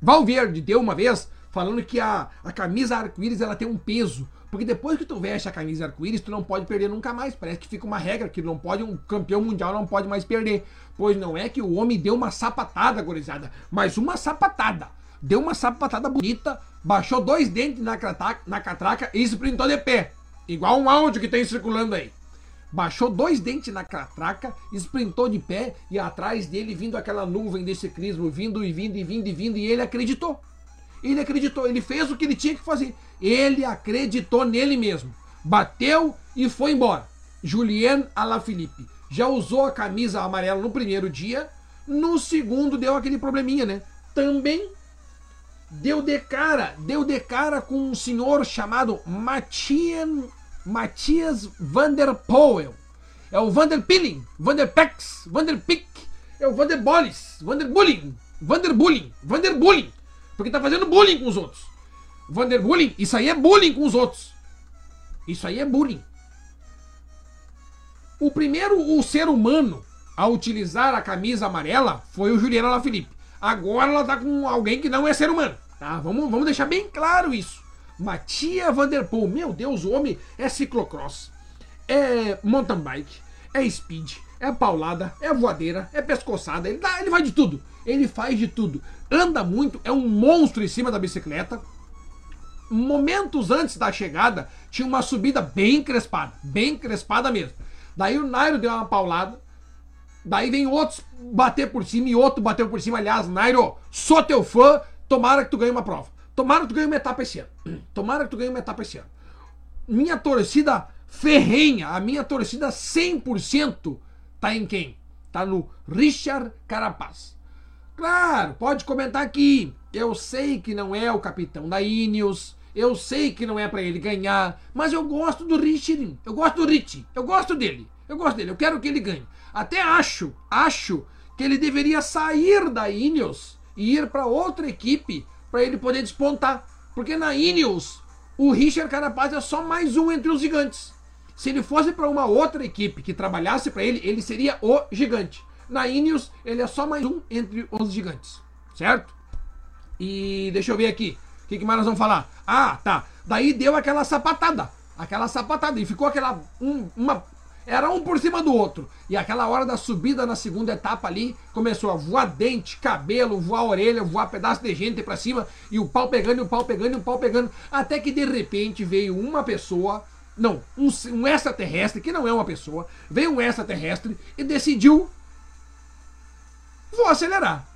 Valverde deu uma vez, falando que a, a camisa arco-íris ela tem um peso. Porque depois que tu veste a camisa arco-íris, tu não pode perder nunca mais. Parece que fica uma regra que não pode, um campeão mundial não pode mais perder. Pois não é que o homem deu uma sapatada, gorizada, mas uma sapatada. Deu uma sapatada bonita, baixou dois dentes na, catraca, na catraca e sprintou de pé. Igual um áudio que tem circulando aí baixou dois dentes na catraca, sprintou de pé e atrás dele vindo aquela nuvem de ciclismo, vindo e vindo e vindo e vindo, e ele acreditou. Ele acreditou, ele fez o que ele tinha que fazer. Ele acreditou nele mesmo. Bateu e foi embora. Julien Alaphilippe já usou a camisa amarela no primeiro dia, no segundo deu aquele probleminha, né? Também deu de cara, deu de cara com um senhor chamado Matian Matias Van der Poel. É o Van der Pilling, Van der Pex, Van der Pick, é o Van der Bolles, Van der Bulling, Van der Bulling, Van der Bulling. Porque tá fazendo bullying com os outros. Van der Bulling, isso aí é bullying com os outros. Isso aí é bullying. O primeiro o ser humano a utilizar a camisa amarela foi o Juliano Alaphilippe. Agora ela tá com alguém que não é ser humano. Tá? Vamos, vamos deixar bem claro isso. Matia Vanderpool, meu Deus, o homem é ciclocross, é mountain bike, é speed, é paulada, é voadeira, é pescoçada, ele, dá, ele vai de tudo, ele faz de tudo, anda muito, é um monstro em cima da bicicleta. Momentos antes da chegada, tinha uma subida bem crespada, bem crespada mesmo. Daí o Nairo deu uma paulada, daí vem outros bater por cima e outro bateu por cima. Aliás, Nairo, sou teu fã, tomara que tu ganhe uma prova. Tomara que tu ganhe uma etapa esse ano. Tomara que tu ganhe uma etapa esse ano. Minha torcida ferrenha, a minha torcida 100% tá em quem? Tá no Richard Carapaz. Claro, pode comentar aqui. Eu sei que não é o capitão da Ineos, eu sei que não é para ele ganhar, mas eu gosto do Richard, eu gosto do Rich, eu gosto dele. Eu gosto dele, eu quero que ele ganhe. Até acho, acho que ele deveria sair da Ineos e ir para outra equipe para ele poder despontar. Porque na Ineos, o Richard Carapaz é só mais um entre os gigantes. Se ele fosse para uma outra equipe que trabalhasse para ele, ele seria o gigante. Na Ineos, ele é só mais um entre os gigantes. Certo? E deixa eu ver aqui. O que, que mais nós vamos falar? Ah, tá. Daí deu aquela sapatada. Aquela sapatada. E ficou aquela. Um, uma era um por cima do outro. E aquela hora da subida na segunda etapa ali, começou a voar dente, cabelo, voar orelha, voar pedaço de gente para cima, e o pau pegando, e o pau pegando, e o pau pegando, até que de repente veio uma pessoa, não, um, um extraterrestre, que não é uma pessoa, veio um extraterrestre e decidiu vou acelerar.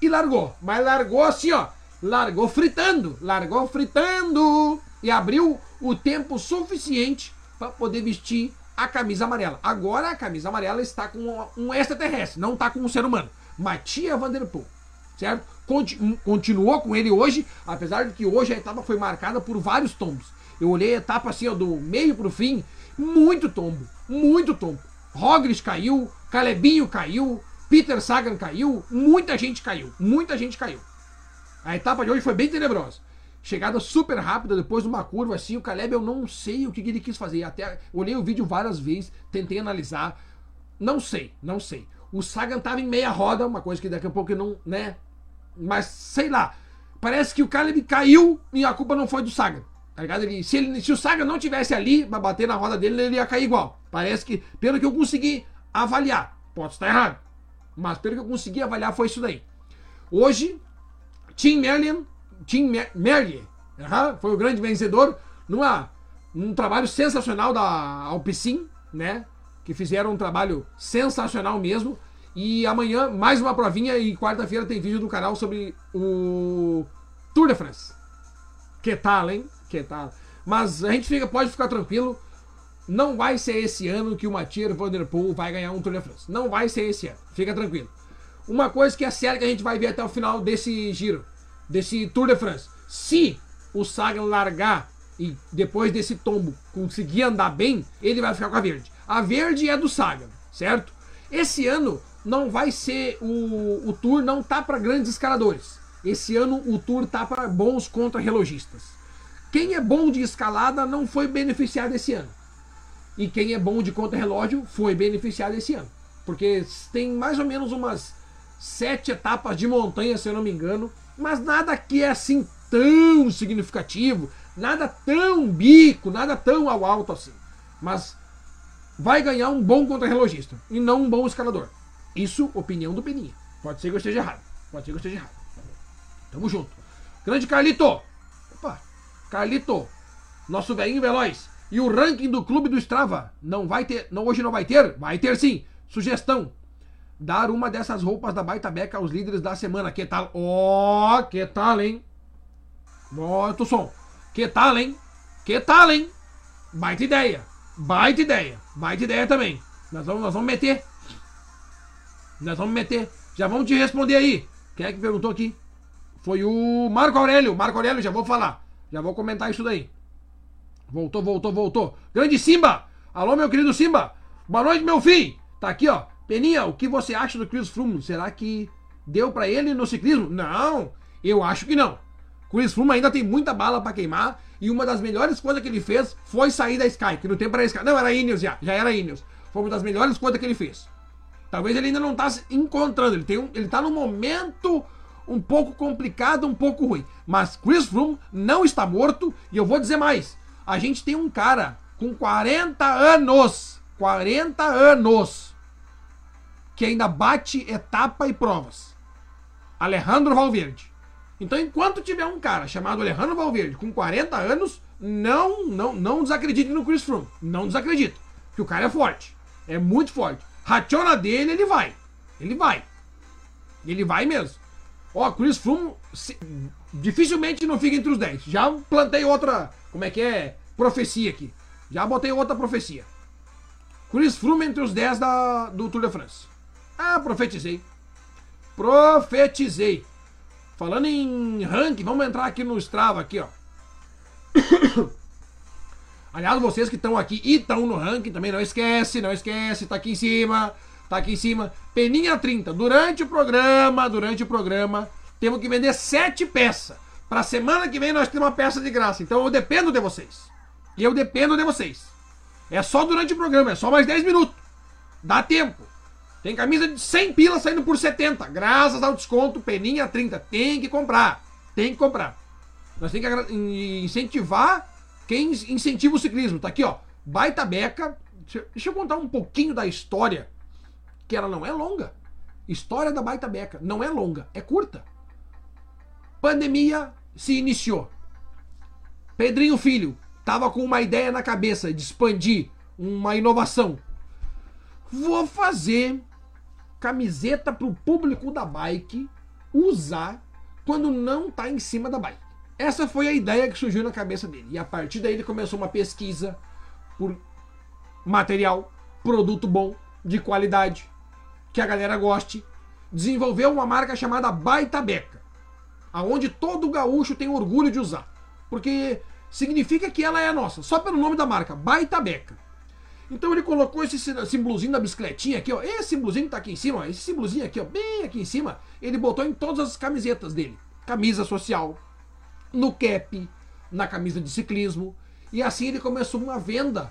E largou, mas largou assim, ó, largou fritando, largou fritando e abriu o tempo suficiente para poder vestir a camisa amarela. Agora a camisa amarela está com um extraterrestre, não está com um ser humano. Matia Vanderpool, certo? Continuou com ele hoje, apesar de que hoje a etapa foi marcada por vários tombos. Eu olhei a etapa assim, ó, do meio para o fim, muito tombo, muito tombo. Rogres caiu, Calebinho caiu, Peter Sagan caiu, muita gente caiu, muita gente caiu. A etapa de hoje foi bem tenebrosa. Chegada super rápida, depois de uma curva assim, o Caleb eu não sei o que ele quis fazer. Até olhei o vídeo várias vezes, tentei analisar. Não sei, não sei. O Sagan tava em meia roda, uma coisa que daqui a pouco não, né? Mas sei lá. Parece que o Caleb caiu e a culpa não foi do Sagan. Tá ligado? Ele, se, ele, se o Sagan não tivesse ali pra bater na roda dele, ele ia cair igual. Parece que, pelo que eu consegui avaliar, pode estar errado. Mas pelo que eu consegui avaliar, foi isso daí. Hoje, Tim Merlian Tim Merlier uhum, foi o grande vencedor numa, num trabalho sensacional da Alpecin, né? Que fizeram um trabalho sensacional mesmo. E amanhã mais uma provinha e quarta-feira tem vídeo do canal sobre o Tour de France. Que tal, hein? Que tal? Mas a gente fica, pode ficar tranquilo. Não vai ser esse ano que o Mathieu Van Der Poel vai ganhar um Tour de France. Não vai ser esse ano. Fica tranquilo. Uma coisa que é séria que a gente vai ver até o final desse giro, desse Tour de France. Se o Sagan largar e depois desse tombo conseguir andar bem, ele vai ficar com a verde. A verde é do Sagan, certo? Esse ano não vai ser o, o Tour não tá para grandes escaladores. Esse ano o Tour tá para bons contra-relogistas. Quem é bom de escalada não foi beneficiado esse ano. E quem é bom de contra-relógio foi beneficiado esse ano. Porque tem mais ou menos umas sete etapas de montanha, se eu não me engano. Mas nada que é assim tão significativo, nada tão bico, nada tão ao alto assim. Mas vai ganhar um bom contra-relogista e não um bom escalador. Isso, opinião do Peninha. Pode ser que eu esteja errado. Pode ser que eu esteja errado. Tamo junto. Grande Carlito. Opa. Carlito. Nosso velhinho veloz. E o ranking do clube do Strava. Não vai ter. Não, hoje não vai ter? Vai ter sim. Sugestão. Dar uma dessas roupas da Baita Beca aos líderes da semana. Que tal? Ó, oh, que tal, hein? Bota o som. Que tal, hein? Que tal, hein? Baita ideia. Baita ideia. Baita ideia também. Nós vamos, nós vamos meter. Nós vamos meter. Já vamos te responder aí. Quem é que perguntou aqui? Foi o Marco Aurélio. Marco Aurélio, já vou falar. Já vou comentar isso daí. Voltou, voltou, voltou. Grande Simba! Alô, meu querido Simba! Boa noite, meu filho! Tá aqui, ó. Peninha, o que você acha do Chris Froome? Será que deu para ele no ciclismo? Não, eu acho que não. Chris Froome ainda tem muita bala para queimar e uma das melhores coisas que ele fez foi sair da Sky, que no tempo era Sky. Não, era Ineos já, já era Ineos. Foi uma das melhores coisas que ele fez. Talvez ele ainda não tá se encontrando, ele tem um, ele tá num momento um pouco complicado, um pouco ruim. Mas Chris Froome não está morto e eu vou dizer mais. A gente tem um cara com 40 anos, 40 anos, que ainda bate etapa e provas. Alejandro Valverde. Então, enquanto tiver um cara chamado Alejandro Valverde com 40 anos, não, não, não desacredite no Chris Froome. Não desacredito. Que o cara é forte. É muito forte. Rationa dele, ele vai. Ele vai. Ele vai mesmo. Ó, Chris Froome dificilmente não fica entre os 10. Já plantei outra, como é que é? Profecia aqui. Já botei outra profecia. Chris Froome entre os 10 da, do Tour de France. Ah, profetizei. Profetizei. Falando em ranking, vamos entrar aqui no Strava aqui, ó. Aliás, vocês que estão aqui e estão no ranking também, não esquece, não esquece, tá aqui em cima, tá aqui em cima. Peninha 30. Durante o programa, durante o programa, temos que vender sete peças. Pra semana que vem nós temos uma peça de graça. Então eu dependo de vocês. E eu dependo de vocês. É só durante o programa, é só mais 10 minutos. Dá tempo. Tem camisa de 100 pilas saindo por 70. Graças ao desconto, peninha 30. Tem que comprar. Tem que comprar. Nós temos que incentivar quem incentiva o ciclismo. Tá aqui, ó. Baita Beca. Deixa eu contar um pouquinho da história. Que ela não é longa. História da Baita Beca. Não é longa, é curta. Pandemia se iniciou. Pedrinho Filho tava com uma ideia na cabeça de expandir uma inovação. Vou fazer camiseta para o público da bike usar quando não está em cima da bike. Essa foi a ideia que surgiu na cabeça dele. E a partir daí ele começou uma pesquisa por material, produto bom, de qualidade, que a galera goste. Desenvolveu uma marca chamada Baita Beca, aonde todo gaúcho tem orgulho de usar, porque significa que ela é nossa, só pelo nome da marca, Baita Beca. Então ele colocou esse símbolozinho da bicicletinha aqui, ó. Esse símbolozinho que tá aqui em cima, ó. Esse símbolozinho aqui, ó, bem aqui em cima, ele botou em todas as camisetas dele. Camisa social, no cap, na camisa de ciclismo. E assim ele começou uma venda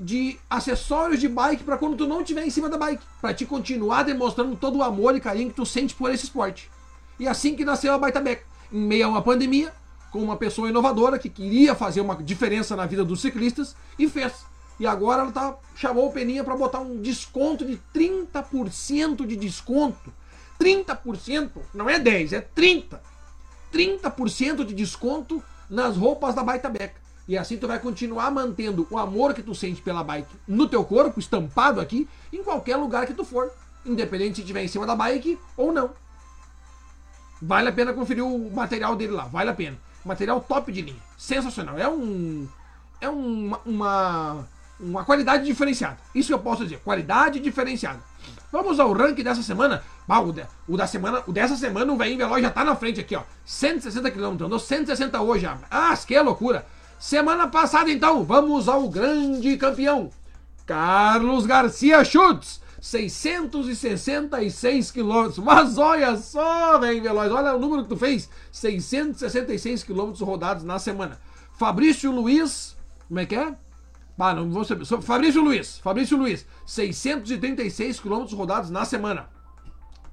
de acessórios de bike para quando tu não estiver em cima da bike, para te continuar demonstrando todo o amor e carinho que tu sente por esse esporte. E assim que nasceu a Baita Beca, em meio a uma pandemia, com uma pessoa inovadora que queria fazer uma diferença na vida dos ciclistas e fez. E agora ela tá, chamou o Peninha para botar um desconto de 30% de desconto. 30%, não é 10, é 30. 30% de desconto nas roupas da Baita Beca. E assim tu vai continuar mantendo o amor que tu sente pela bike no teu corpo, estampado aqui, em qualquer lugar que tu for. Independente se estiver em cima da bike ou não. Vale a pena conferir o material dele lá, vale a pena. Material top de linha. Sensacional. É um. É uma, uma, uma qualidade diferenciada. Isso eu posso dizer. Qualidade diferenciada. Vamos ao ranking dessa semana. Ah, o, de, o, da semana, o dessa semana, o velhinho veloz já tá na frente aqui, ó. 160 km, andou 160 hoje. Ah, que loucura. Semana passada, então, vamos ao grande campeão. Carlos Garcia Schutz. 666 quilômetros. Mas olha só, velho Veloz, olha o número que tu fez. 666 quilômetros rodados na semana. Fabrício Luiz, como é que é? Ah, não vou saber. Fabrício Luiz, Fabrício Luiz, 636 quilômetros rodados na semana.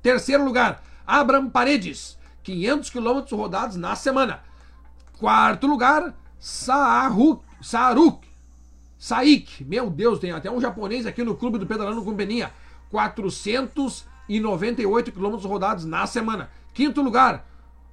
Terceiro lugar, Abraham Paredes, 500 quilômetros rodados na semana. Quarto lugar, Saaruk, Saaruk, Saik, meu Deus, tem até um japonês aqui no clube do Pedalando com Peninha. 498 quilômetros rodados na semana. Quinto lugar,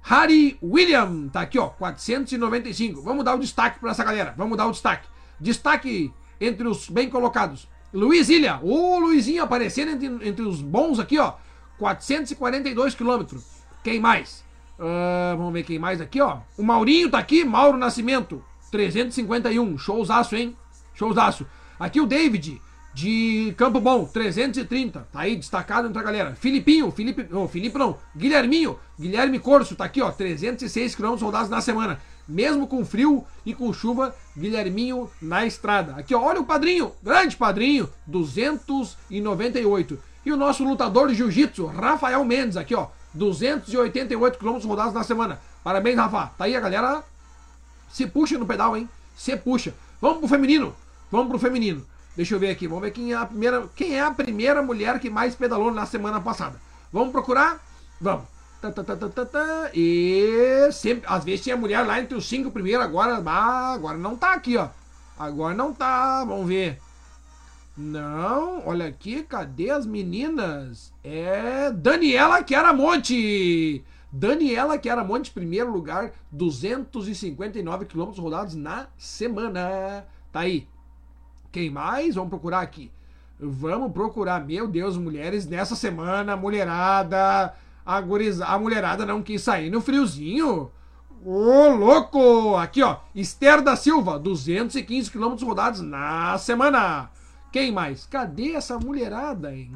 Harry William, tá aqui ó, 495. Vamos dar o destaque para essa galera, vamos dar o destaque. Destaque entre os bem colocados. Luiz Ilha, o Luizinho aparecendo entre, entre os bons aqui, ó. 442 quilômetros. Quem mais? Uh, vamos ver quem mais aqui, ó. O Maurinho tá aqui, Mauro Nascimento, 351. Showzaço, hein? Showzaço. Aqui o David, de Campo Bom, 330. Tá aí destacado entre a galera. Filipinho, Felipe, oh, Felipe não, Guilherminho, Guilherme Corso, tá aqui, ó, 306 km rodados na semana. Mesmo com frio e com chuva, Guilherminho na estrada. Aqui, ó, olha o padrinho, grande padrinho, 298. E o nosso lutador de jiu-jitsu, Rafael Mendes, aqui, ó, 288 km rodados na semana. Parabéns, Rafa. Tá aí a galera. Se puxa no pedal, hein? Se puxa. Vamos pro feminino. Vamos pro feminino. Deixa eu ver aqui. Vamos ver quem é a primeira, quem é a primeira mulher que mais pedalou na semana passada. Vamos procurar? Vamos. Tá, tá, tá, tá, tá, tá. E sempre, às vezes tinha mulher lá entre os cinco primeiros, agora, ah, agora não tá aqui, ó. Agora não tá, vamos ver. Não, olha aqui, cadê as meninas? É Daniela Chiaramonte. Daniela Chiaramonte, primeiro lugar, 259 quilômetros rodados na semana. Tá aí. Quem mais? Vamos procurar aqui. Vamos procurar, meu Deus, mulheres, nessa semana, mulherada a, guriza, a mulherada não quis sair no friozinho. Ô, louco! Aqui, ó. Esther da Silva, 215 quilômetros rodados na semana. Quem mais? Cadê essa mulherada, hein?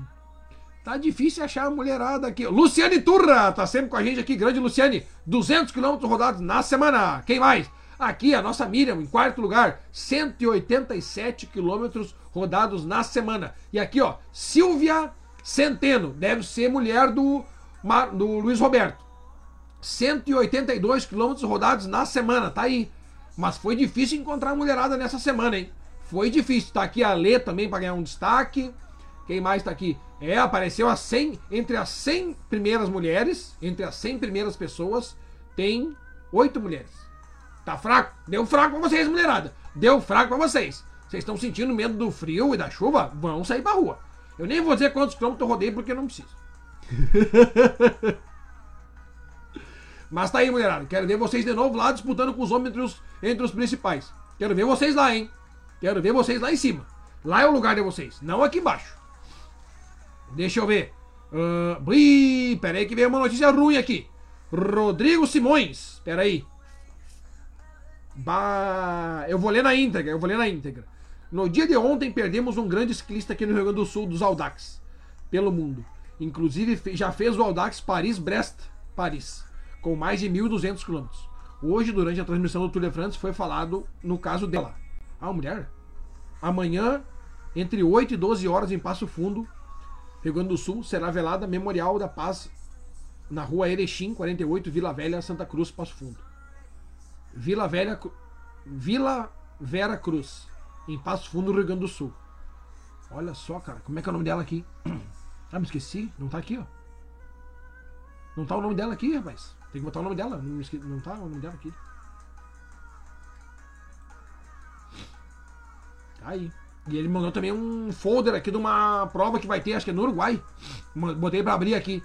Tá difícil achar a mulherada aqui. Luciane Turra, tá sempre com a gente aqui. Grande Luciane, 200 quilômetros rodados na semana. Quem mais? Aqui a nossa Miriam, em quarto lugar, 187 quilômetros rodados na semana. E aqui, ó, Silvia Centeno, deve ser mulher do do Luiz Roberto. 182 quilômetros rodados na semana, tá aí. Mas foi difícil encontrar mulherada nessa semana, hein? Foi difícil. Tá aqui a Lê também para ganhar um destaque. Quem mais tá aqui? É, apareceu a 100, entre as 100 primeiras mulheres, entre as 100 primeiras pessoas, tem oito mulheres. Tá fraco? Deu fraco pra vocês, mulherada. Deu fraco pra vocês. Vocês estão sentindo medo do frio e da chuva? Vão sair pra rua. Eu nem vou dizer quantos quilômetros eu rodei porque eu não preciso. Mas tá aí, mulherada. Quero ver vocês de novo lá disputando com os homens entre os, entre os principais. Quero ver vocês lá, hein? Quero ver vocês lá em cima. Lá é o lugar de vocês, não aqui embaixo. Deixa eu ver. Uh, ui, pera aí que veio uma notícia ruim aqui. Rodrigo Simões. Pera aí. Bah, eu vou ler na íntegra, eu vou ler na íntegra. No dia de ontem perdemos um grande ciclista aqui no Rio Grande do Sul, dos Audax, pelo mundo. Inclusive já fez o Audax Paris-Brest-Paris, com mais de 1.200 quilômetros. Hoje, durante a transmissão do Tour de France, foi falado no caso dela. Ah, mulher? Amanhã, entre 8 e 12 horas, em Passo Fundo, Rio Grande do Sul, será velada Memorial da Paz na rua Erechim, 48, Vila Velha, Santa Cruz, Passo Fundo. Vila Velha, Vila Vera Cruz, em Passo Fundo, Rio Grande do Sul. Olha só, cara, como é que é o nome dela aqui? Ah, me esqueci. Não tá aqui, ó. Não tá o nome dela aqui, rapaz. Tem que botar o nome dela. Não, esque... não tá o nome dela aqui. Tá aí. E ele mandou também um folder aqui de uma prova que vai ter, acho que é no Uruguai. Botei pra abrir aqui.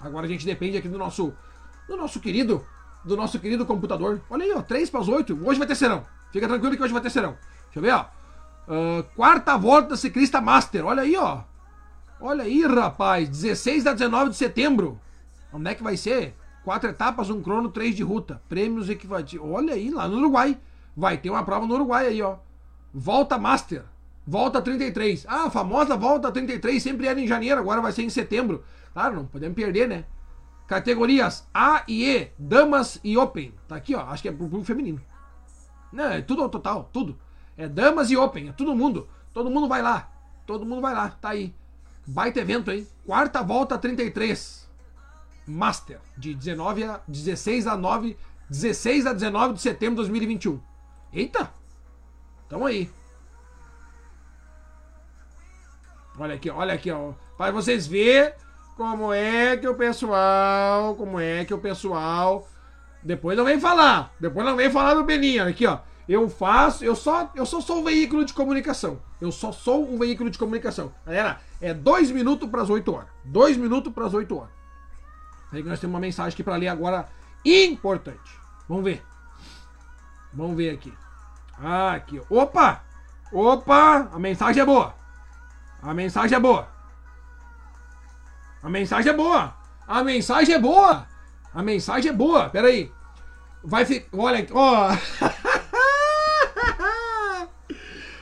Agora a gente depende aqui do nosso. Do nosso querido. Do nosso querido computador. Olha aí, ó. 3 para as 8. Hoje vai ter serão. Fica tranquilo que hoje vai ter serão. Deixa eu ver, ó. Uh, quarta volta ciclista Master. Olha aí, ó. Olha aí, rapaz. 16 a 19 de setembro. Onde é que vai ser? Quatro etapas, um crono, três de ruta. Prêmios equivalentes. Olha aí, lá no Uruguai. Vai ter uma prova no Uruguai aí, ó. Volta Master. Volta 33. Ah, a famosa volta 33 sempre era em janeiro, agora vai ser em setembro. Claro, não podemos perder, né? Categorias A e E, Damas e Open. Tá aqui, ó. Acho que é pro público feminino. Não, é tudo ao total, tudo. É Damas e Open, é todo mundo. Todo mundo vai lá. Todo mundo vai lá, tá aí. Baita evento, hein? Quarta volta 33. Master, de 19 a 16 a 9, 16 a 19 de setembro de 2021. Eita! Tamo aí. Olha aqui, olha aqui, ó. Para vocês ver como é que o pessoal, como é que o pessoal depois não vem falar. Depois não vem falar do Beninha. Aqui, ó. Eu faço, eu só, eu só sou um veículo de comunicação. Eu só sou um veículo de comunicação. Galera, é dois minutos para as 8 horas. Dois minutos para as 8 horas. Aí nós temos uma mensagem aqui para ler agora importante. Vamos ver. Vamos ver aqui. Ah, aqui. Opa! Opa! A mensagem é boa. A mensagem é boa. A mensagem é boa. A mensagem é boa. A mensagem é boa. Pera aí. Vai ficar. Olha, ó.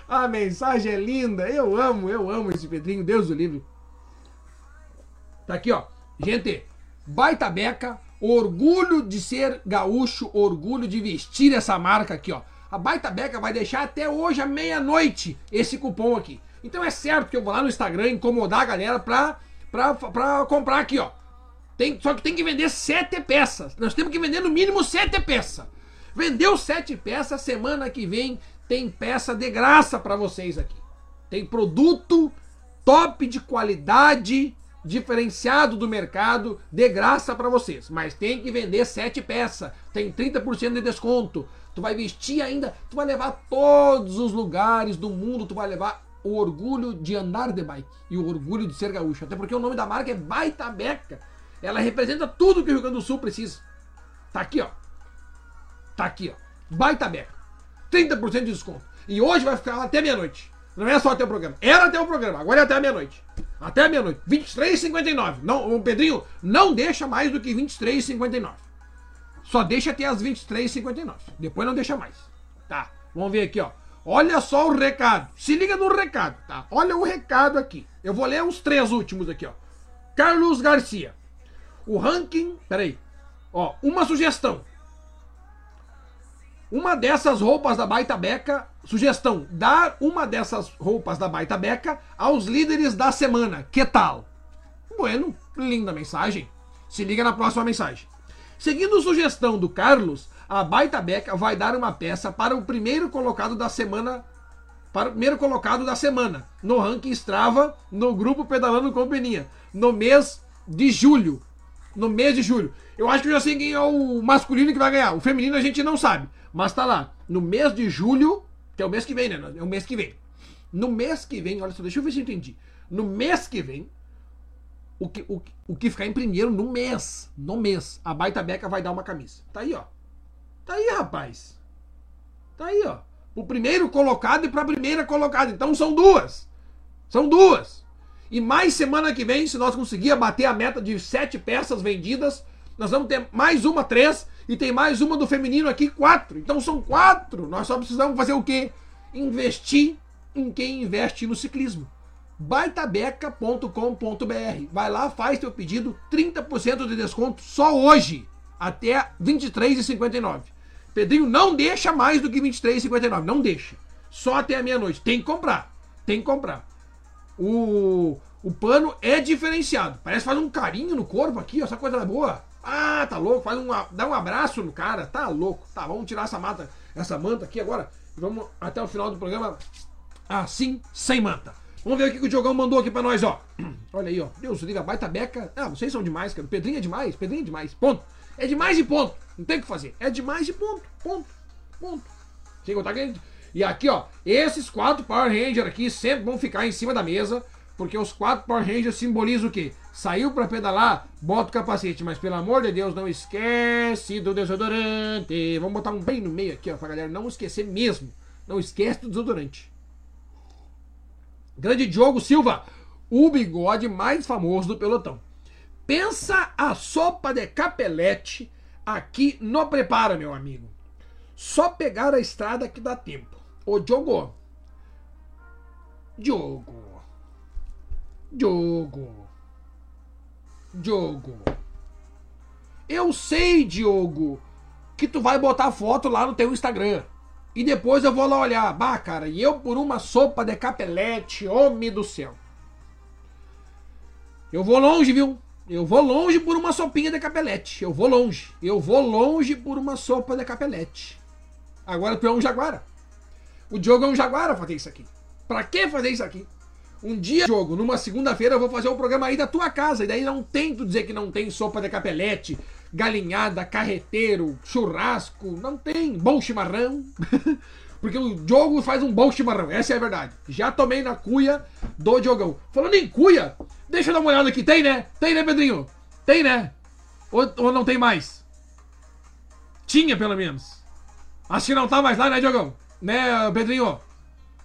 A mensagem é linda. Eu amo, eu amo esse Pedrinho. Deus do livre. Tá aqui, ó. Gente, baita beca. Orgulho de ser gaúcho. Orgulho de vestir essa marca aqui, ó. A Baita Beca vai deixar até hoje à meia-noite esse cupom aqui. Então é certo que eu vou lá no Instagram incomodar a galera pra, pra, pra comprar aqui, ó. Tem, só que tem que vender sete peças. Nós temos que vender no mínimo sete peças. Vendeu sete peças, semana que vem tem peça de graça para vocês aqui. Tem produto top de qualidade, diferenciado do mercado, de graça para vocês. Mas tem que vender sete peças. Tem 30% de desconto. Tu vai vestir ainda, tu vai levar todos os lugares do mundo, tu vai levar o orgulho de andar de bike e o orgulho de ser gaúcho. Até porque o nome da marca é Baita Beca. Ela representa tudo que o Rio Grande do Sul precisa. Tá aqui, ó. Tá aqui, ó. Baita Beca. 30% de desconto. E hoje vai ficar até meia-noite. Não é só até o programa. Era até o programa, agora é até a meia-noite. Até a meia-noite. 23,59. Não, o Pedrinho não deixa mais do que 23,59. Só deixa até as 23,59. Depois não deixa mais. Tá. Vamos ver aqui, ó. Olha só o recado. Se liga no recado, tá? Olha o recado aqui. Eu vou ler os três últimos aqui, ó. Carlos Garcia. O ranking. Peraí. Ó, uma sugestão. Uma dessas roupas da Baita Beca. Sugestão: dar uma dessas roupas da Baita Beca aos líderes da semana. Que tal? Bueno, linda mensagem. Se liga na próxima mensagem. Seguindo sugestão do Carlos, a Baita Beca vai dar uma peça para o primeiro colocado da semana. Para o primeiro colocado da semana. No ranking Strava, no grupo Pedalando com Peninha. No mês de julho. No mês de julho. Eu acho que eu já sei quem é o masculino que vai ganhar. O feminino a gente não sabe. Mas tá lá. No mês de julho, que é o mês que vem, né? É o mês que vem. No mês que vem, olha só, deixa eu ver se eu entendi. No mês que vem, o que, o, o que ficar em primeiro no mês, no mês, a Baita Beca vai dar uma camisa. Tá aí, ó. Tá aí, rapaz. Tá aí, ó. O primeiro colocado e pra primeira colocada. Então são duas. São duas. E mais semana que vem, se nós conseguir bater a meta de sete peças vendidas, nós vamos ter mais uma, três, e tem mais uma do feminino aqui, quatro. Então são quatro. Nós só precisamos fazer o quê? Investir em quem investe no ciclismo. baitabeca.com.br. Vai lá, faz teu pedido, 30% de desconto só hoje, até R$ 23,59. Pedrinho, não deixa mais do que R$ 23,59. Não deixa. Só até a meia-noite. Tem que comprar. Tem que comprar. O, o pano é diferenciado. Parece que faz um carinho no corpo aqui, ó, essa coisa boa. Ah, tá louco, faz um, dá um abraço no cara, tá louco. Tá, vamos tirar essa mata, essa manta aqui agora. Vamos até o final do programa assim, sem manta. Vamos ver o que o Diogão mandou aqui pra nós, ó. Olha aí, ó. Deus, liga, baita beca. Ah, vocês são demais, cara. Pedrinho é demais, Pedrinho é demais. Ponto. É demais e ponto. Não tem o que fazer. É demais e ponto. Ponto. Ponto. Sem contar que. E aqui, ó. Esses quatro Power Rangers aqui sempre vão ficar em cima da mesa. Porque os quatro Power Rangers simbolizam o quê? Saiu para pedalar, bota o capacete, mas pelo amor de Deus, não esquece do desodorante. Vamos botar um bem no meio aqui, ó, pra galera não esquecer mesmo. Não esquece do desodorante. Grande Diogo Silva, o bigode mais famoso do pelotão. Pensa a sopa de capelete aqui no prepara, meu amigo. Só pegar a estrada que dá tempo. Ô Diogo. Diogo. Diogo. Diogo. Eu sei, Diogo, que tu vai botar foto lá no teu Instagram. E depois eu vou lá olhar. Bah, cara, e eu por uma sopa de capelete, homem do céu. Eu vou longe, viu? Eu vou longe por uma sopinha de capelete. Eu vou longe. Eu vou longe por uma sopa de capelete. Agora tu é um jaguara. O Diogo é um jaguara fazer isso aqui. Pra que fazer isso aqui? Um dia, jogo, numa segunda-feira eu vou fazer um programa aí da tua casa. E daí não tem tu dizer que não tem sopa de capelete, galinhada, carreteiro, churrasco. Não tem. Bom chimarrão. Porque o Diogo faz um bom chimarrão, essa é a verdade. Já tomei na cuia do Diogão. Falando em cuia, deixa eu dar uma olhada aqui. Tem, né? Tem, né, Pedrinho? Tem, né? Ou, ou não tem mais? Tinha, pelo menos. Acho que não tá mais lá, né, Diogão? Né, Pedrinho?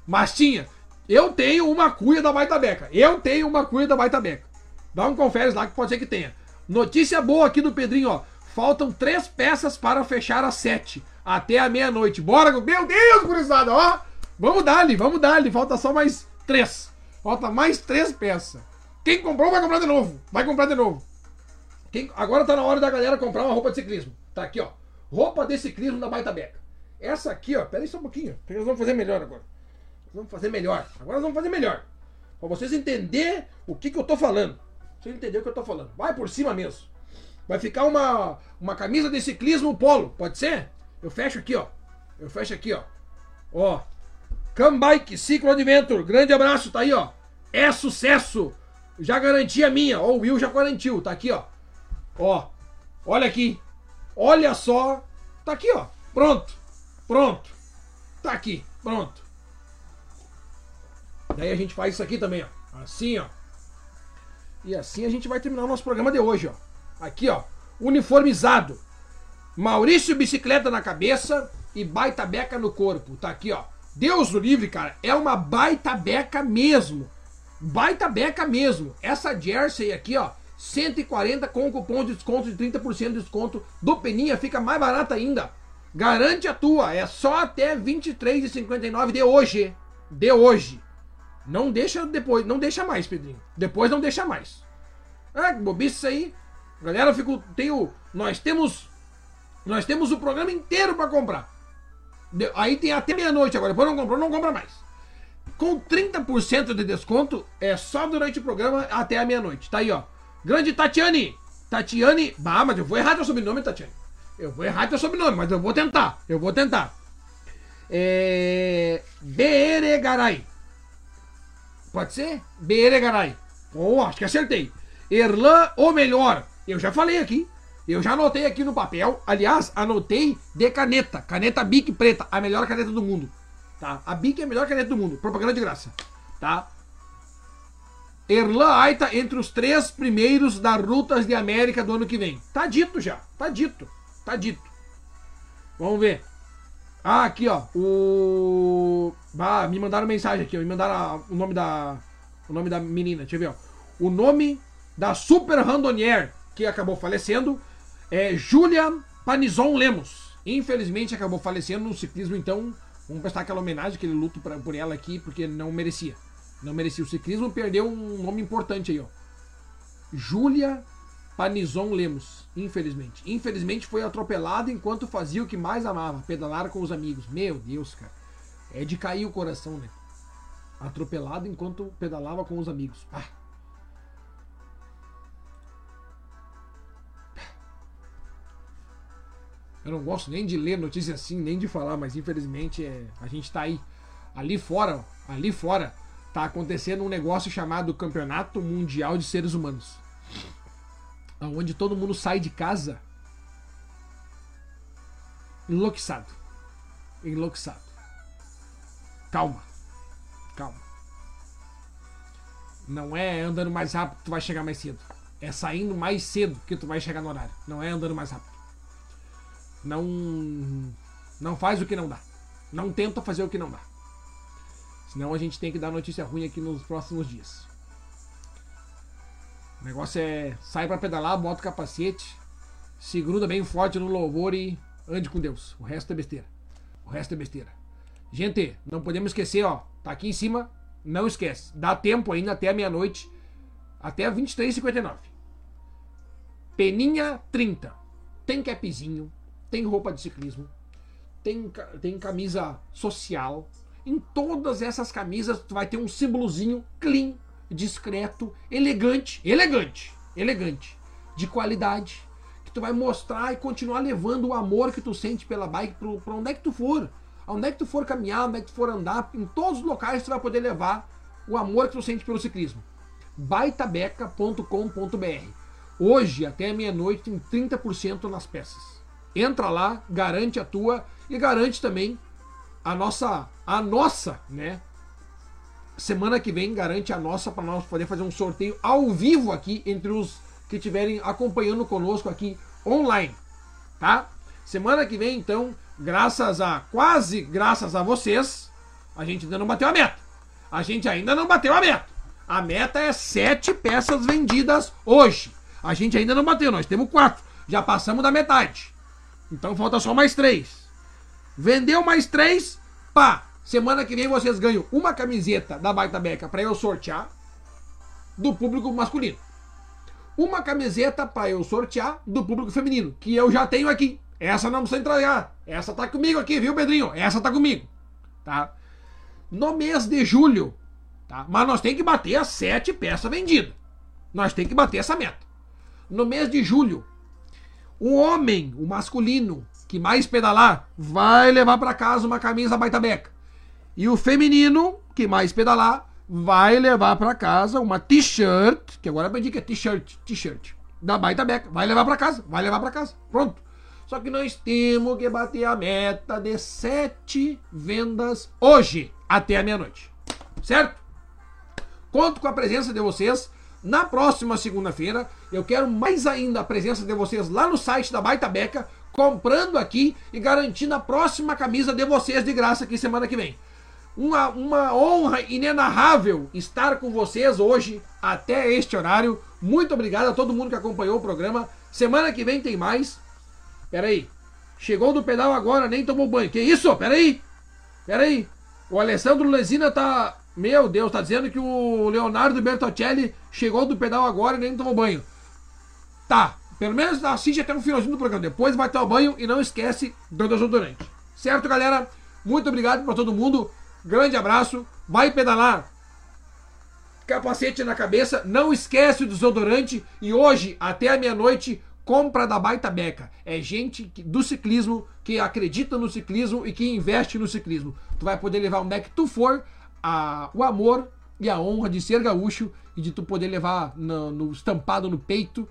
Mas tinha. Eu tenho uma cuia da Baita Beca. Eu tenho uma cuia da Baita Beca. Dá um confere lá que pode ser que tenha. Notícia boa aqui do Pedrinho, ó. Faltam três peças para fechar as sete até a meia-noite. Bora, meu Deus, gurizada, ó. Vamos dar-lhe, vamos dar-lhe. Falta só mais três. Falta mais três peças. Quem comprou vai comprar de novo. Vai comprar de novo. Quem... Agora tá na hora da galera comprar uma roupa de ciclismo. Tá aqui, ó. Roupa de ciclismo da Baita Beca. Essa aqui, ó. Pera aí só um pouquinho. Nós vamos fazer melhor agora. Nós vamos fazer melhor. Agora nós vamos fazer melhor. Pra vocês entenderem o que, que eu tô falando. Vocês entenderem o que eu tô falando. Vai por cima mesmo. Vai ficar uma, uma camisa de ciclismo polo. Pode ser? Eu fecho aqui, ó. Eu fecho aqui, ó. Ó. Cambike Ciclo Adventure. Grande abraço, tá aí, ó. É sucesso. Já garanti a minha. Ó, o Will já garantiu. Tá aqui, ó. Ó. Olha aqui. Olha só. Tá aqui, ó. Pronto. Pronto. Tá aqui. Pronto. Daí a gente faz isso aqui também, ó. Assim, ó. E assim a gente vai terminar o nosso programa de hoje, ó. Aqui, ó. Uniformizado. Maurício bicicleta na cabeça e baita beca no corpo. Tá aqui, ó. Deus do livre, cara. É uma baita beca mesmo. Baita beca mesmo. Essa jersey aqui, ó. 140 com cupom de desconto de 30% de desconto do Peninha. Fica mais barata ainda. Garante a tua. É só até R$23,59 de hoje. De hoje. Não deixa depois. Não deixa mais, Pedrinho. Depois não deixa mais. Ah, que bobice isso aí. Galera, fico, tenho, nós temos nós temos o programa inteiro para comprar. Aí tem até meia-noite agora. Depois não comprou, não compra mais. Com 30% de desconto, é só durante o programa até a meia-noite. Tá aí, ó. Grande Tatiane. Tatiane. Bah, mas eu vou errar teu sobrenome, Tatiane. Eu vou errar teu sobrenome, mas eu vou tentar. Eu vou tentar. É. Beregaray. Pode ser? Beregaray. Oh, acho que acertei. Erlan, ou melhor, eu já falei aqui. Eu já anotei aqui no papel. Aliás, anotei de caneta. Caneta Bic preta, a melhor caneta do mundo. Tá? A Bic é a melhor caneta do mundo. Propaganda de graça. Tá? Erlan Aita entre os três primeiros da Rutas de América do ano que vem. Tá dito já. Tá dito. Tá dito. Vamos ver. Ah, aqui, ó. O. Ah, me mandaram mensagem aqui, ó. Me mandaram a... o nome da. O nome da menina. Deixa eu ver, ó. O nome da Super Randonier, que acabou falecendo, é Júlia Panizon Lemos. Infelizmente acabou falecendo no ciclismo, então vamos prestar aquela homenagem, aquele luto pra, por ela aqui, porque não merecia. Não merecia. O ciclismo perdeu um nome importante aí, ó. Júlia Panizon Lemos, infelizmente. Infelizmente foi atropelado enquanto fazia o que mais amava, pedalar com os amigos. Meu Deus, cara. É de cair o coração, né? Atropelado enquanto pedalava com os amigos. Ah. Eu não gosto nem de ler notícia assim, nem de falar, mas infelizmente é, a gente tá aí. Ali fora, ali fora, tá acontecendo um negócio chamado Campeonato Mundial de Seres Humanos. Onde todo mundo sai de casa enlouquecido. Enlouquecido. Calma. Calma. Não é andando mais rápido que tu vai chegar mais cedo. É saindo mais cedo que tu vai chegar no horário. Não é andando mais rápido. Não. Não faz o que não dá. Não tenta fazer o que não dá. Senão a gente tem que dar notícia ruim aqui nos próximos dias. O negócio é sai pra pedalar, bota o capacete, se gruda bem forte no louvor e ande com Deus. O resto é besteira. O resto é besteira. Gente, não podemos esquecer, ó. Tá aqui em cima, não esquece. Dá tempo ainda até meia-noite, até 23h59. Peninha 30. Tem capzinho, tem roupa de ciclismo, tem, tem camisa social. Em todas essas camisas tu vai ter um símbolozinho clean, discreto, elegante, elegante, elegante, de qualidade, que tu vai mostrar e continuar levando o amor que tu sente pela bike para onde é que tu for. Onde é que tu for caminhar, onde é que tu for andar, em todos os locais tu vai poder levar o amor que tu sente pelo ciclismo. baitabeca.com.br Hoje, até meia-noite, tem 30% nas peças. Entra lá, garante a tua e garante também a nossa, a nossa, né? Semana que vem garante a nossa para nós poder fazer um sorteio ao vivo aqui entre os que estiverem acompanhando conosco aqui online, tá? Semana que vem, então, graças a quase graças a vocês, a gente ainda não bateu a meta. A gente ainda não bateu a meta. A meta é sete peças vendidas hoje. A gente ainda não bateu, nós temos quatro. Já passamos da metade. Então falta só mais três. Vendeu mais três, pá. Semana que vem vocês ganham uma camiseta da Baita Beca para eu sortear do público masculino. Uma camiseta para eu sortear do público feminino, que eu já tenho aqui. Essa não precisa entregar. Essa tá comigo aqui, viu, Pedrinho? Essa tá comigo. Tá? No mês de julho, tá? Mas nós tem que bater as sete peças vendidas. Nós tem que bater essa meta no mês de julho. O homem, o masculino, que mais pedalar, vai levar para casa uma camisa baita beca. E o feminino, que mais pedalar, vai levar para casa uma t-shirt, que agora aprendi que é t-shirt, t-shirt, da baita beca. Vai levar para casa, vai levar para casa. Pronto. Só que nós temos que bater a meta de sete vendas hoje, até a meia-noite. Certo? Conto com a presença de vocês na próxima segunda-feira. Eu quero mais ainda a presença de vocês lá no site da Baita Beca, comprando aqui e garantindo a próxima camisa de vocês de graça aqui semana que vem. Uma, uma honra inenarrável estar com vocês hoje até este horário. Muito obrigado a todo mundo que acompanhou o programa. Semana que vem tem mais. Pera aí. Chegou do pedal agora, nem tomou banho. Que isso? Pera aí. Pera aí. O Alessandro Lesina tá meu Deus, tá dizendo que o Leonardo Bertocelli chegou do pedal agora e nem tomou banho. Tá, pelo menos assiste até o finalzinho do programa. Depois vai tomar banho e não esquece do desodorante. Certo, galera? Muito obrigado para todo mundo. Grande abraço. Vai pedalar. Capacete na cabeça. Não esquece o desodorante. E hoje, até a meia-noite, compra da Baita Beca. É gente do ciclismo que acredita no ciclismo e que investe no ciclismo. Tu vai poder levar onde é que tu for a, o amor e a honra de ser gaúcho e de tu poder levar no, no estampado no peito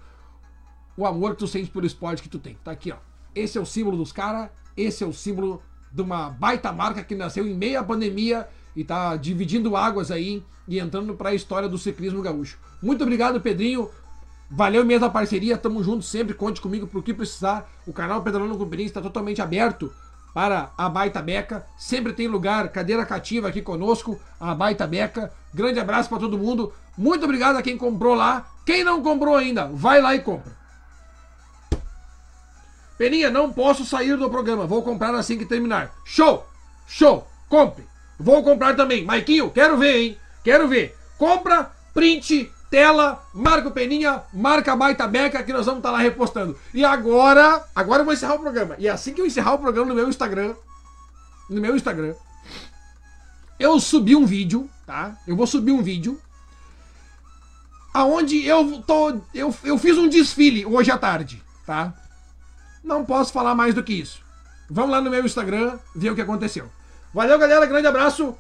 o amor que tu sente pelo esporte que tu tem. Tá aqui, ó. Esse é o símbolo dos caras, esse é o símbolo de uma baita marca que nasceu em meio à pandemia e tá dividindo águas aí e entrando para a história do ciclismo gaúcho. Muito obrigado, Pedrinho. Valeu mesmo a parceria, tamo junto sempre, conte comigo pro que precisar. O canal Pedalando com Pedrinho está totalmente aberto para a Baita Beca. Sempre tem lugar, cadeira cativa aqui conosco, a Baita Beca. Grande abraço para todo mundo. Muito obrigado a quem comprou lá. Quem não comprou ainda, vai lá e compra. Peninha, não posso sair do programa. Vou comprar assim que terminar. Show! Show! Compre! Vou comprar também. Maiquinho, quero ver, hein? Quero ver. Compra, print, tela, marca o Peninha, marca a Baita Beca que nós vamos estar tá lá repostando. E agora, agora eu vou encerrar o programa. E assim que eu encerrar o programa no meu Instagram, no meu Instagram, eu subi um vídeo, tá? Eu vou subir um vídeo aonde eu tô eu, eu fiz um desfile hoje à tarde, tá? Não posso falar mais do que isso. Vamos lá no meu Instagram ver o que aconteceu. Valeu, galera, grande abraço.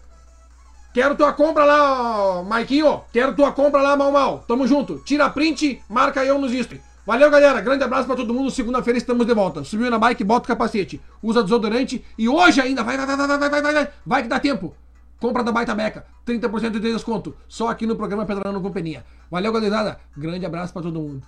Quero tua compra lá, Maiquinho. Quero tua compra lá, Mal Mal. Tamo junto. Tira print, marca eu nos history. Valeu, galera. Grande abraço para todo mundo. Segunda-feira estamos de volta. Subiu na bike, bota o capacete. Usa desodorante. E hoje ainda, vai, vai, vai, vai, vai, vai, vai, vai. Vai que dá tempo. Compra da Baita Beca. 30% de desconto. Só aqui no programa Pedalando com Peninha. Valeu, galera. Grande abraço para todo mundo.